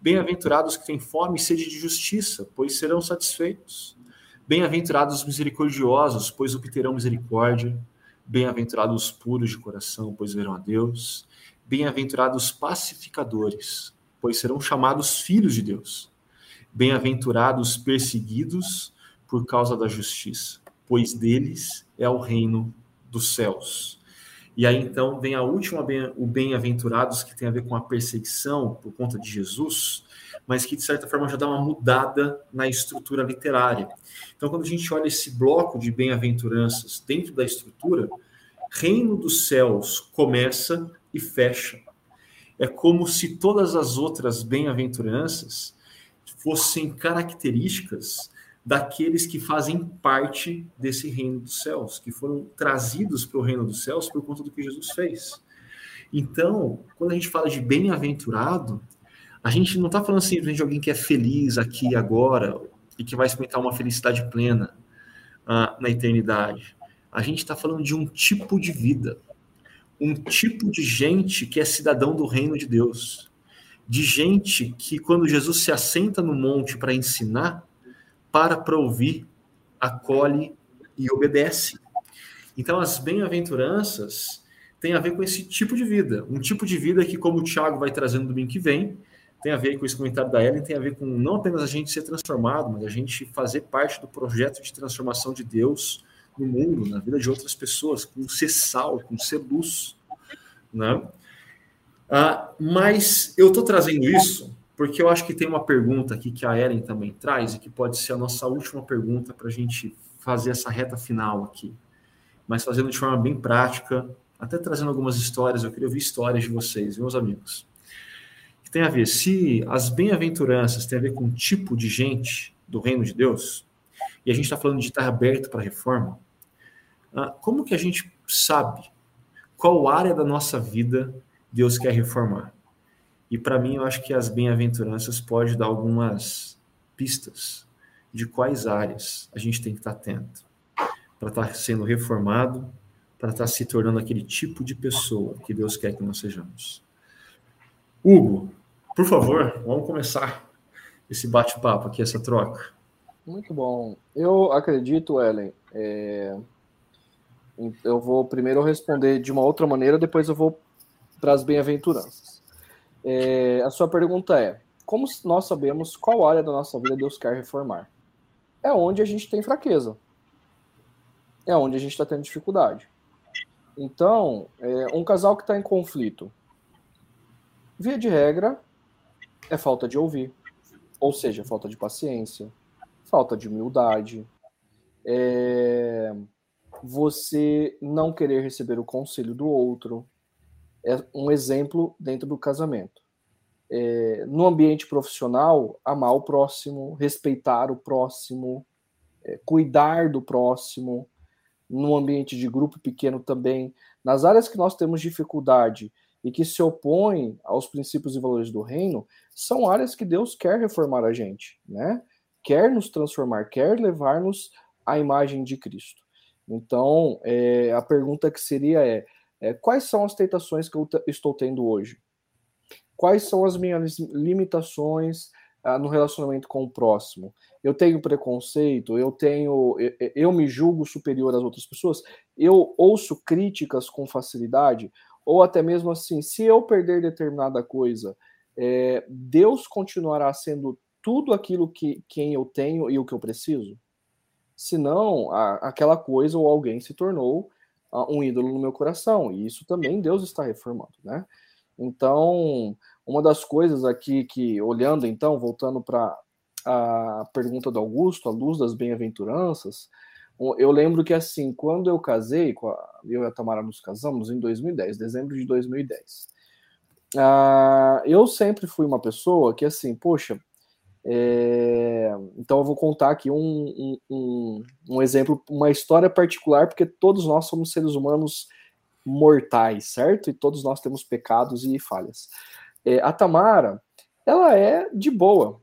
Bem-aventurados que têm fome e sede de justiça, pois serão satisfeitos. Bem-aventurados os misericordiosos, pois obterão misericórdia. Bem-aventurados os puros de coração, pois verão a Deus. Bem-aventurados os pacificadores, pois serão chamados filhos de Deus. Bem-aventurados os perseguidos por causa da justiça, pois deles é o reino dos céus. E aí então vem a última, o bem-aventurados, que tem a ver com a perseguição por conta de Jesus, mas que de certa forma já dá uma mudada na estrutura literária. Então, quando a gente olha esse bloco de bem-aventuranças dentro da estrutura, reino dos céus começa e fecha. É como se todas as outras bem-aventuranças fossem características daqueles que fazem parte desse reino dos céus, que foram trazidos para o reino dos céus por conta do que Jesus fez. Então, quando a gente fala de bem-aventurado, a gente não está falando simplesmente de alguém que é feliz aqui e agora e que vai experimentar uma felicidade plena. uh, na eternidade. A gente está falando de um tipo de vida, um tipo de gente que é cidadão do reino de Deus, de gente que, quando Jesus se assenta no monte para ensinar, para para ouvir, acolhe e obedece. Então, as bem-aventuranças têm a ver com esse tipo de vida, um tipo de vida que, como o Tiago vai trazendo domingo que vem, tem a ver com esse comentário da Ellen, tem a ver com não apenas a gente ser transformado, mas a gente fazer parte do projeto de transformação de Deus no mundo, na vida de outras pessoas, com ser sal, com ser luz, né? Ah, mas eu estou trazendo isso porque eu acho que tem uma pergunta aqui que a Ellen também traz e que pode ser a nossa última pergunta para a gente fazer essa reta final aqui, mas fazendo de forma bem prática, até trazendo algumas histórias. Eu queria ouvir histórias de vocês, meus amigos tem a ver, se as bem-aventuranças têm a ver com o tipo de gente do reino de Deus, e a gente está falando de estar aberto para reforma, ah, como que a gente sabe qual área da nossa vida Deus quer reformar? E para mim, eu acho que as bem-aventuranças pode dar algumas pistas de quais áreas a gente tem que estar atento para estar sendo reformado, para estar se tornando aquele tipo de pessoa que Deus quer que nós sejamos. Hugo, por favor, vamos começar esse bate-papo aqui, essa troca. Muito bom. Eu acredito, Ellen, é... eu vou primeiro responder de uma outra maneira, depois eu vou para as bem-aventuranças. É... A sua pergunta é: como nós sabemos qual área da nossa vida Deus quer reformar? É onde a gente tem fraqueza. É onde a gente está tendo dificuldade. Então, é, um casal que está em conflito, via de regra, é falta de ouvir, ou seja, falta de paciência, falta de humildade, é você não querer receber o conselho do outro, é um exemplo dentro do casamento. É, no ambiente profissional, amar o próximo, respeitar o próximo, é, cuidar do próximo. No ambiente de grupo pequeno também. Nas áreas que nós temos dificuldade, e que se opõem aos princípios e valores do reino, são áreas que Deus quer reformar a gente, né? Quer nos transformar, quer levar-nos à imagem de Cristo. Então, é, a pergunta que seria é, é, quais são as tentações que eu estou tendo hoje? Quais são as minhas limitações ah, no relacionamento com o próximo? Eu tenho preconceito, eu tenho, eu, eu me julgo superior às outras pessoas, eu ouço críticas com facilidade, ou até mesmo assim, se eu perder determinada coisa, é, Deus continuará sendo tudo aquilo que quem eu tenho e o que eu preciso? Senão, a, aquela coisa ou alguém se tornou um ídolo no meu coração, e isso também Deus está reformando, né? Então, uma das coisas aqui que, olhando então, voltando para a pergunta do Augusto, a luz das bem-aventuranças, eu lembro que assim, quando eu casei, eu e a Tamara nos casamos em 2010, dezembro de 2010. Uh, ah, eu sempre fui uma pessoa que assim, poxa, é... então eu vou contar aqui um, um, um, exemplo, uma história particular, porque todos nós somos seres humanos mortais, certo? E todos nós temos pecados e falhas. É, a Tamara, ela é de boa,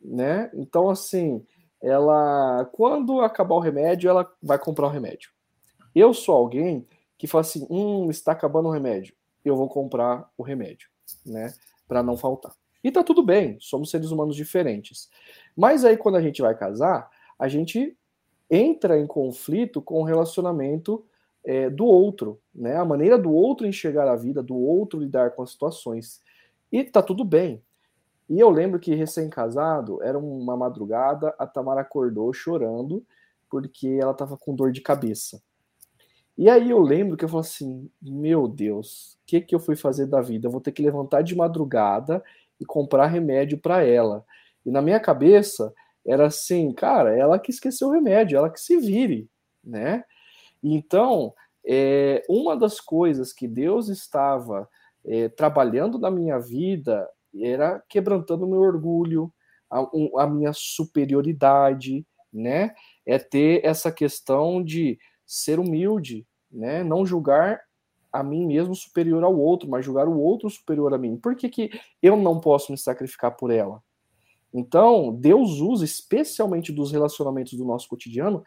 né? Então, assim, ela, quando acabar o remédio, ela vai comprar o remédio. Eu sou alguém que fala assim, hum, está acabando o remédio, eu vou comprar o remédio, né, para não faltar. E tá tudo bem, somos seres humanos diferentes. Mas aí quando a gente vai casar, a gente entra em conflito com o relacionamento é, do outro, né? A maneira do outro enxergar a vida, do outro lidar com as situações. E tá tudo bem. E eu lembro que recém-casado, era uma madrugada, a Tamara acordou chorando porque ela estava com dor de cabeça. E aí eu lembro que eu falei assim: meu Deus, o que, que eu fui fazer da vida? Eu vou ter que levantar de madrugada e comprar remédio para ela. E na minha cabeça era assim, cara, ela que esqueceu o remédio, ela que se vire, né? Então, é, uma das coisas que Deus estava é, trabalhando na minha vida era quebrantando meu orgulho, a, a, minha superioridade, né? É ter essa questão de ser humilde, né? Não julgar a mim mesmo superior ao outro, mas julgar o outro superior a mim. Por que, que eu não posso me sacrificar por ela? Então, Deus usa, especialmente dos relacionamentos do nosso cotidiano,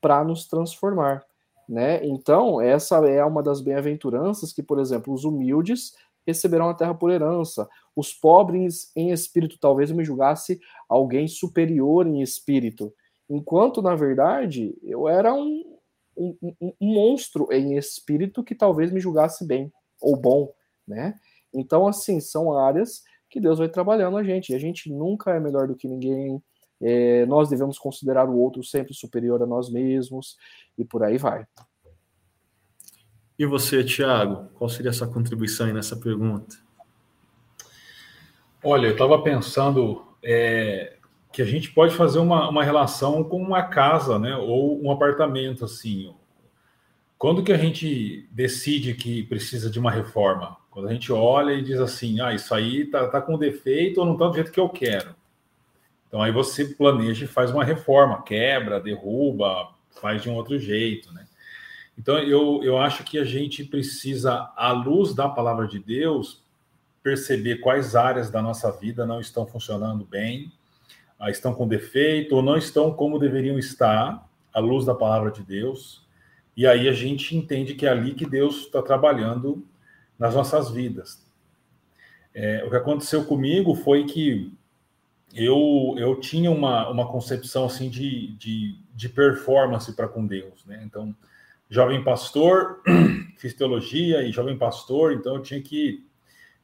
para nos transformar. Né? Então, essa é uma das bem-aventuranças que, por exemplo, os humildes receberão a terra por herança. Os pobres em espírito, talvez eu me julgasse alguém superior em espírito, enquanto, na verdade, eu era um, um, um, um monstro em espírito que talvez me julgasse bem ou bom, né? Então, assim, são áreas que Deus vai trabalhando a gente. E a gente nunca é melhor do que ninguém. É, nós devemos considerar o outro sempre superior a nós mesmos e por aí vai. E você, Tiago, qual seria a sua contribuição aí nessa pergunta? Olha, eu estava pensando é, que a gente pode fazer uma, uma relação com uma casa, né, ou um apartamento, assim. Quando que a gente decide que precisa de uma reforma? Quando a gente olha e diz assim, ah, isso aí tá, tá com defeito ou não tá do jeito que eu quero. Então aí você planeja e faz uma reforma, quebra, derruba, faz de um outro jeito, né? Então eu, eu acho que a gente precisa, à luz da palavra de Deus, perceber quais áreas da nossa vida não estão funcionando bem, estão com defeito ou não estão como deveriam estar, à luz da palavra de Deus. E aí a gente entende que é ali que Deus está trabalhando nas nossas vidas. É, o que aconteceu comigo foi que eu, eu tinha uma, uma concepção assim de, de, de performance para com Deus, né? Então, jovem pastor, fiz teologia e jovem pastor, então eu tinha que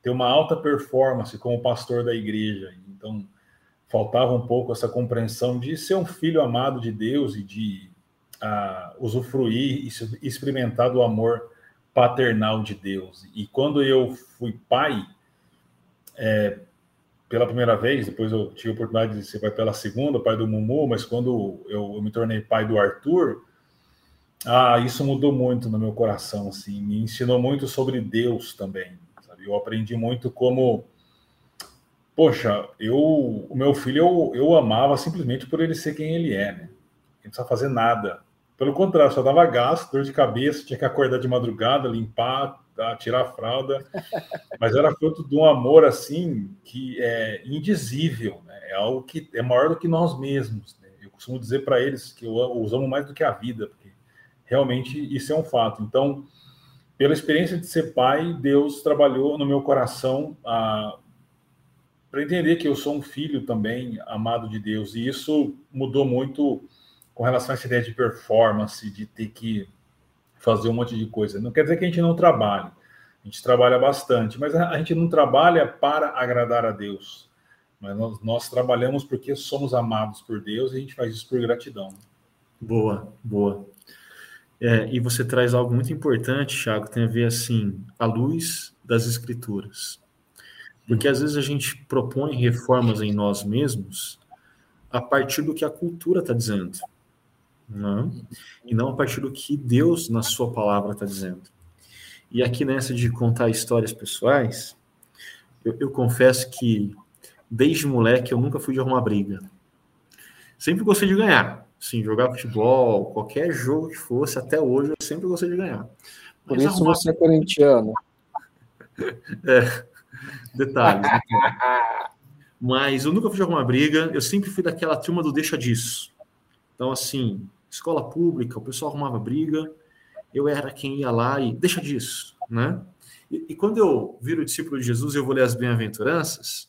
ter uma alta performance como pastor da igreja. Então, faltava um pouco essa compreensão de ser um filho amado de Deus e de uh, usufruir e experimentar do amor paternal de Deus. E quando eu fui pai, é, pela primeira vez, depois eu tive a oportunidade de ser pai pela segunda, pai do Mumu, mas quando eu, eu me tornei pai do Arthur, ah, isso mudou muito no meu coração, assim, me ensinou muito sobre Deus também. Sabe? Eu aprendi muito como, poxa, eu, o meu filho eu, eu amava simplesmente por ele ser quem ele é, né? Não precisa fazer nada pelo contrário, só dava gasto, dor de cabeça, tinha que acordar de madrugada, limpar, tirar a fralda. Mas era fruto de um amor assim que é indizível, né? é algo que é maior do que nós mesmos. Né? Eu costumo dizer para eles que eu os amo mais do que a vida, porque realmente isso é um fato. Então, pela experiência de ser pai, Deus trabalhou no meu coração para entender que eu sou um filho também amado de Deus, e isso mudou muito com relação a essa ideia de performance, de ter que fazer um monte de coisa. Não quer dizer que a gente não trabalhe. A gente trabalha bastante, mas a gente não trabalha para agradar a Deus. Mas nós, nós trabalhamos porque somos amados por Deus e a gente faz isso por gratidão. Boa, boa. É, e você traz algo muito importante, Thiago, tem a ver assim, a luz das escrituras. Porque às vezes a gente propõe reformas em nós mesmos a partir do que a cultura está dizendo não? e não a partir do que Deus, na Sua palavra, está dizendo. E aqui nessa de contar histórias pessoais, eu, eu, confesso que desde moleque eu nunca fui de arrumar briga. Sempre gostei de ganhar. Sim, jogar futebol, qualquer jogo que fosse, até hoje eu sempre gostei de ganhar. Por Mas isso arrumar... você é corintiano. é, detalhes. Né? Mas eu nunca fui de arrumar briga, eu sempre fui daquela turma do deixa disso. Então, assim, escola pública, o pessoal arrumava briga, eu era quem ia lá e deixa disso, né? E, e quando eu viro discípulo de Jesus eu vou ler as bem-aventuranças,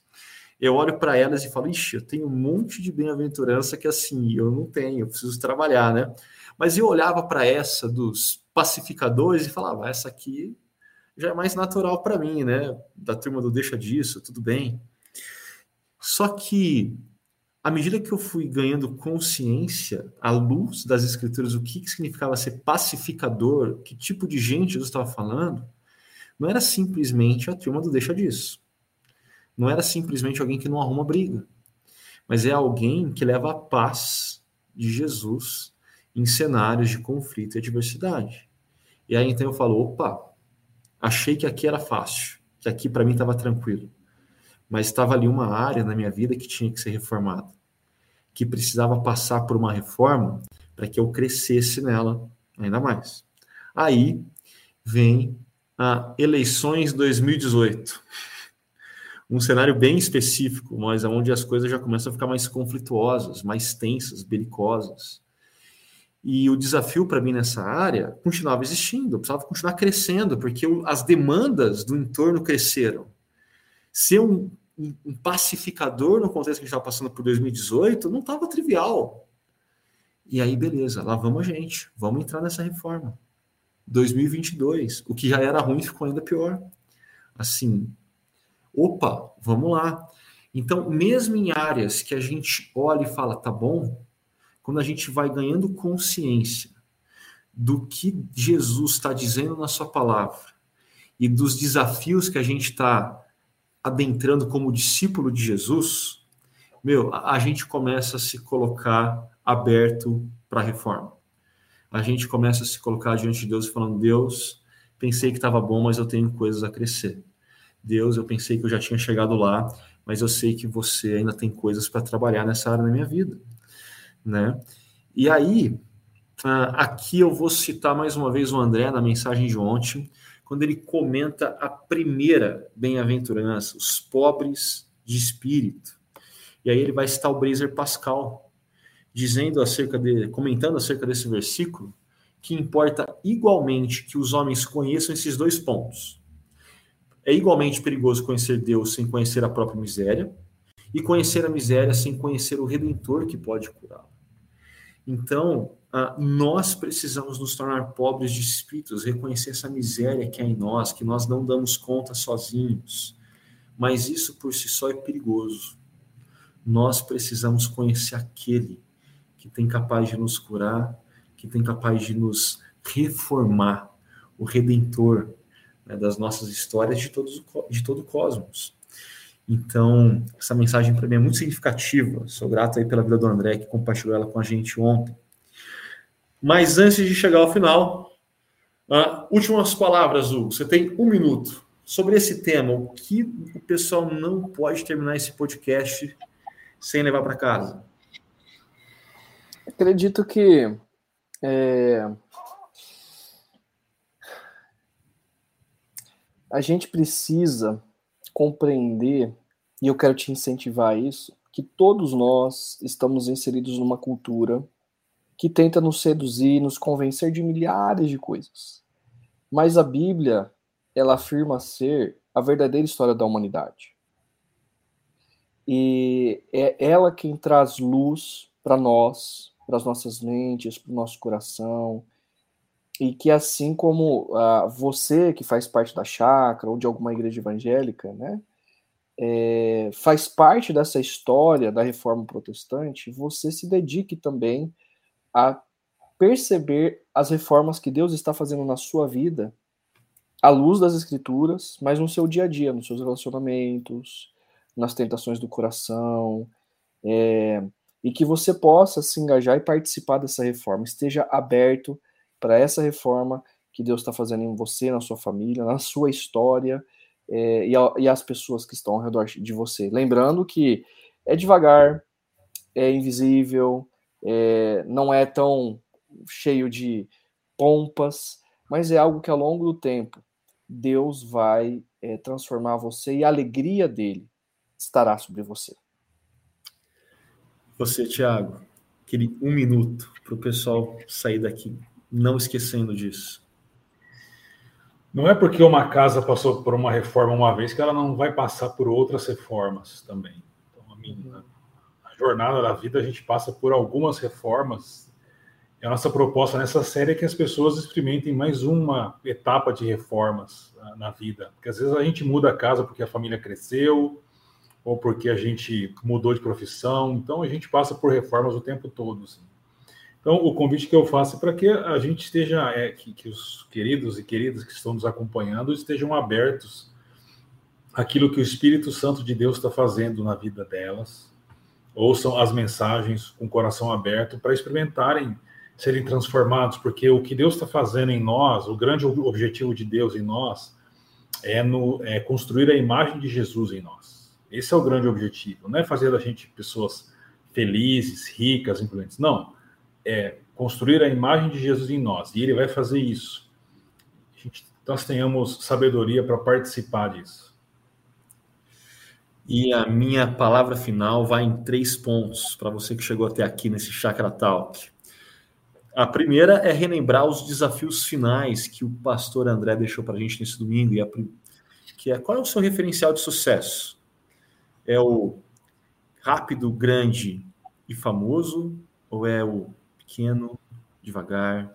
eu olho para elas e falo, ixi, eu tenho um monte de bem-aventurança que assim, eu não tenho, eu preciso trabalhar, né? Mas eu olhava para essa dos pacificadores e falava, essa aqui já é mais natural para mim, né? Da turma do deixa disso, tudo bem. Só que à medida que eu fui ganhando consciência, à luz das escrituras, o que, que significava ser pacificador, que tipo de gente Jesus estava falando, não era simplesmente a turma do deixa disso. Não era simplesmente alguém que não arruma briga, mas é alguém que leva a paz de Jesus em cenários de conflito e adversidade. E aí então eu falo, opa, achei que aqui era fácil, que aqui para mim estava tranquilo mas estava ali uma área na minha vida que tinha que ser reformada, que precisava passar por uma reforma para que eu crescesse nela ainda mais. Aí vem a eleições 2018. Um cenário bem específico, mas onde as coisas já começam a ficar mais conflituosas, mais tensas, belicosas. E o desafio para mim nessa área continuava existindo, eu precisava continuar crescendo, porque as demandas do entorno cresceram. Ser um, um pacificador no contexto que a gente estava passando por 2018 não estava trivial. E aí, beleza, lá vamos a gente, vamos entrar nessa reforma. 2022, o que já era ruim ficou ainda pior. Assim, opa, vamos lá. Então, mesmo em áreas que a gente olha e fala, tá bom, quando a gente vai ganhando consciência do que Jesus está dizendo na sua palavra e dos desafios que a gente está adentrando como discípulo de Jesus, meu, a, gente começa a se colocar aberto para a reforma. A gente começa a se colocar diante de Deus falando: Deus, pensei que estava bom, mas eu tenho coisas a crescer. Deus, eu pensei que eu já tinha chegado lá, mas eu sei que você ainda tem coisas para trabalhar nessa área da minha vida, né? E aí, ah, aqui eu vou citar mais uma vez o André na mensagem de ontem, quando ele comenta a primeira bem-aventurança, os pobres de espírito. E aí ele vai citar o Blazer Pascal, dizendo acerca de, comentando acerca desse versículo, que importa igualmente que os homens conheçam esses dois pontos é igualmente perigoso conhecer Deus sem conhecer a própria miséria, e conhecer a miséria sem conhecer o Redentor que pode curá-la. Então, nós precisamos nos tornar pobres de espíritos, reconhecer essa miséria que há em nós, que nós não damos conta sozinhos. Mas isso por si só é perigoso. Nós precisamos conhecer aquele que tem capaz de nos curar, que tem capaz de nos reformar, o Redentor, né, das nossas histórias de, todos, de todo o cosmos. Então, essa mensagem para mim é muito significativa. Sou grato aí pela vida do André, que compartilhou ela com a gente ontem. Mas antes de chegar ao final, uh, últimas palavras, Hugo. Você tem um minuto sobre esse tema. O que o pessoal não pode terminar esse podcast sem levar para casa? Acredito que é, a gente precisa compreender, e eu quero te incentivar a isso, que todos nós estamos inseridos numa cultura que tenta nos seduzir, nos convencer de milhares de coisas. Mas a Bíblia, ela afirma ser a verdadeira história da humanidade. E é ela quem traz luz para nós, para as nossas mentes, para o nosso coração, e que assim como uh, você que faz parte da chácara ou de alguma igreja evangélica, né, é, faz parte dessa história da reforma protestante, você se dedique também a perceber as reformas que Deus está fazendo na sua vida à luz das escrituras, mas no seu dia a dia, nos seus relacionamentos, nas tentações do coração, é, e que você possa se engajar e participar dessa reforma, esteja aberto para essa reforma que Deus está fazendo em você, na sua família, na sua história é, e, a, e as pessoas que estão ao redor de você. Lembrando que é devagar, é invisível, é, não é tão cheio de pompas, mas é algo que ao longo do tempo Deus vai é, transformar você e a alegria dele estará sobre você. Você, Tiago, aquele um minuto para o pessoal sair daqui não esquecendo disso. Não é porque uma casa passou por uma reforma uma vez que ela não vai passar por outras reformas também. Então, a, minha, a jornada da vida a gente passa por algumas reformas. E a nossa proposta nessa série é que as pessoas experimentem mais uma etapa de reformas na vida. Porque às vezes a gente muda a casa porque a família cresceu ou porque a gente mudou de profissão. Então a gente passa por reformas o tempo todo. Assim. Então, o convite que eu faço é para que a gente esteja, é, que, que, os queridos e queridas que estão nos acompanhando estejam abertos àquilo que o Espírito Santo de Deus está fazendo na vida delas, ouçam as mensagens com o coração aberto para experimentarem serem transformados, porque o que Deus está fazendo em nós, o grande objetivo de Deus em nós, é, no, é construir a imagem de Jesus em nós. Esse é o grande objetivo, não é fazer da gente pessoas felizes, ricas, influentes, não é construir a imagem de Jesus em nós, e ele vai fazer isso. Gente, nós tenhamos sabedoria para participar disso. E a minha palavra final vai em três pontos para você que chegou até aqui nesse Chakra Talk. A primeira é relembrar os desafios finais que o pastor André deixou para a gente nesse domingo, e a, que é qual é o seu referencial de sucesso? É o rápido, grande e famoso, ou é o pequeno, devagar,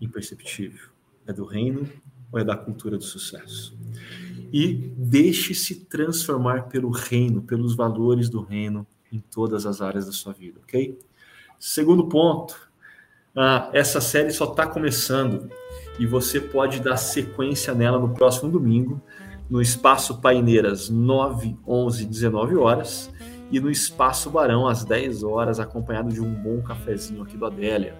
imperceptível? É do reino ou é da cultura do sucesso? E deixe-se transformar pelo reino, pelos valores do reino em todas as áreas da sua vida, ok? Segundo ponto, ah, essa série só está começando e você pode dar sequência nela no próximo domingo, no Espaço Paineiras, 9, 11, 19 horas, e no Espaço Barão, às 10 horas, acompanhado de um bom cafezinho aqui do Adélia.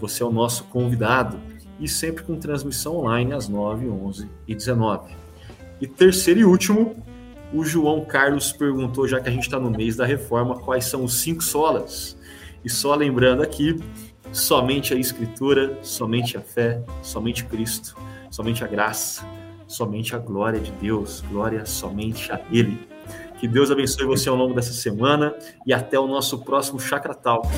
Você é o nosso convidado e sempre com transmissão online às 9, 11 e 19. E terceiro e último, o João Carlos perguntou, já que a gente está no mês da reforma, quais são os cinco solas. E só lembrando aqui, somente a Escritura, somente a fé, somente Cristo, somente a graça, somente a glória de Deus, glória somente a Ele. Que Deus abençoe você ao longo dessa semana e até o nosso próximo Chakra Talk.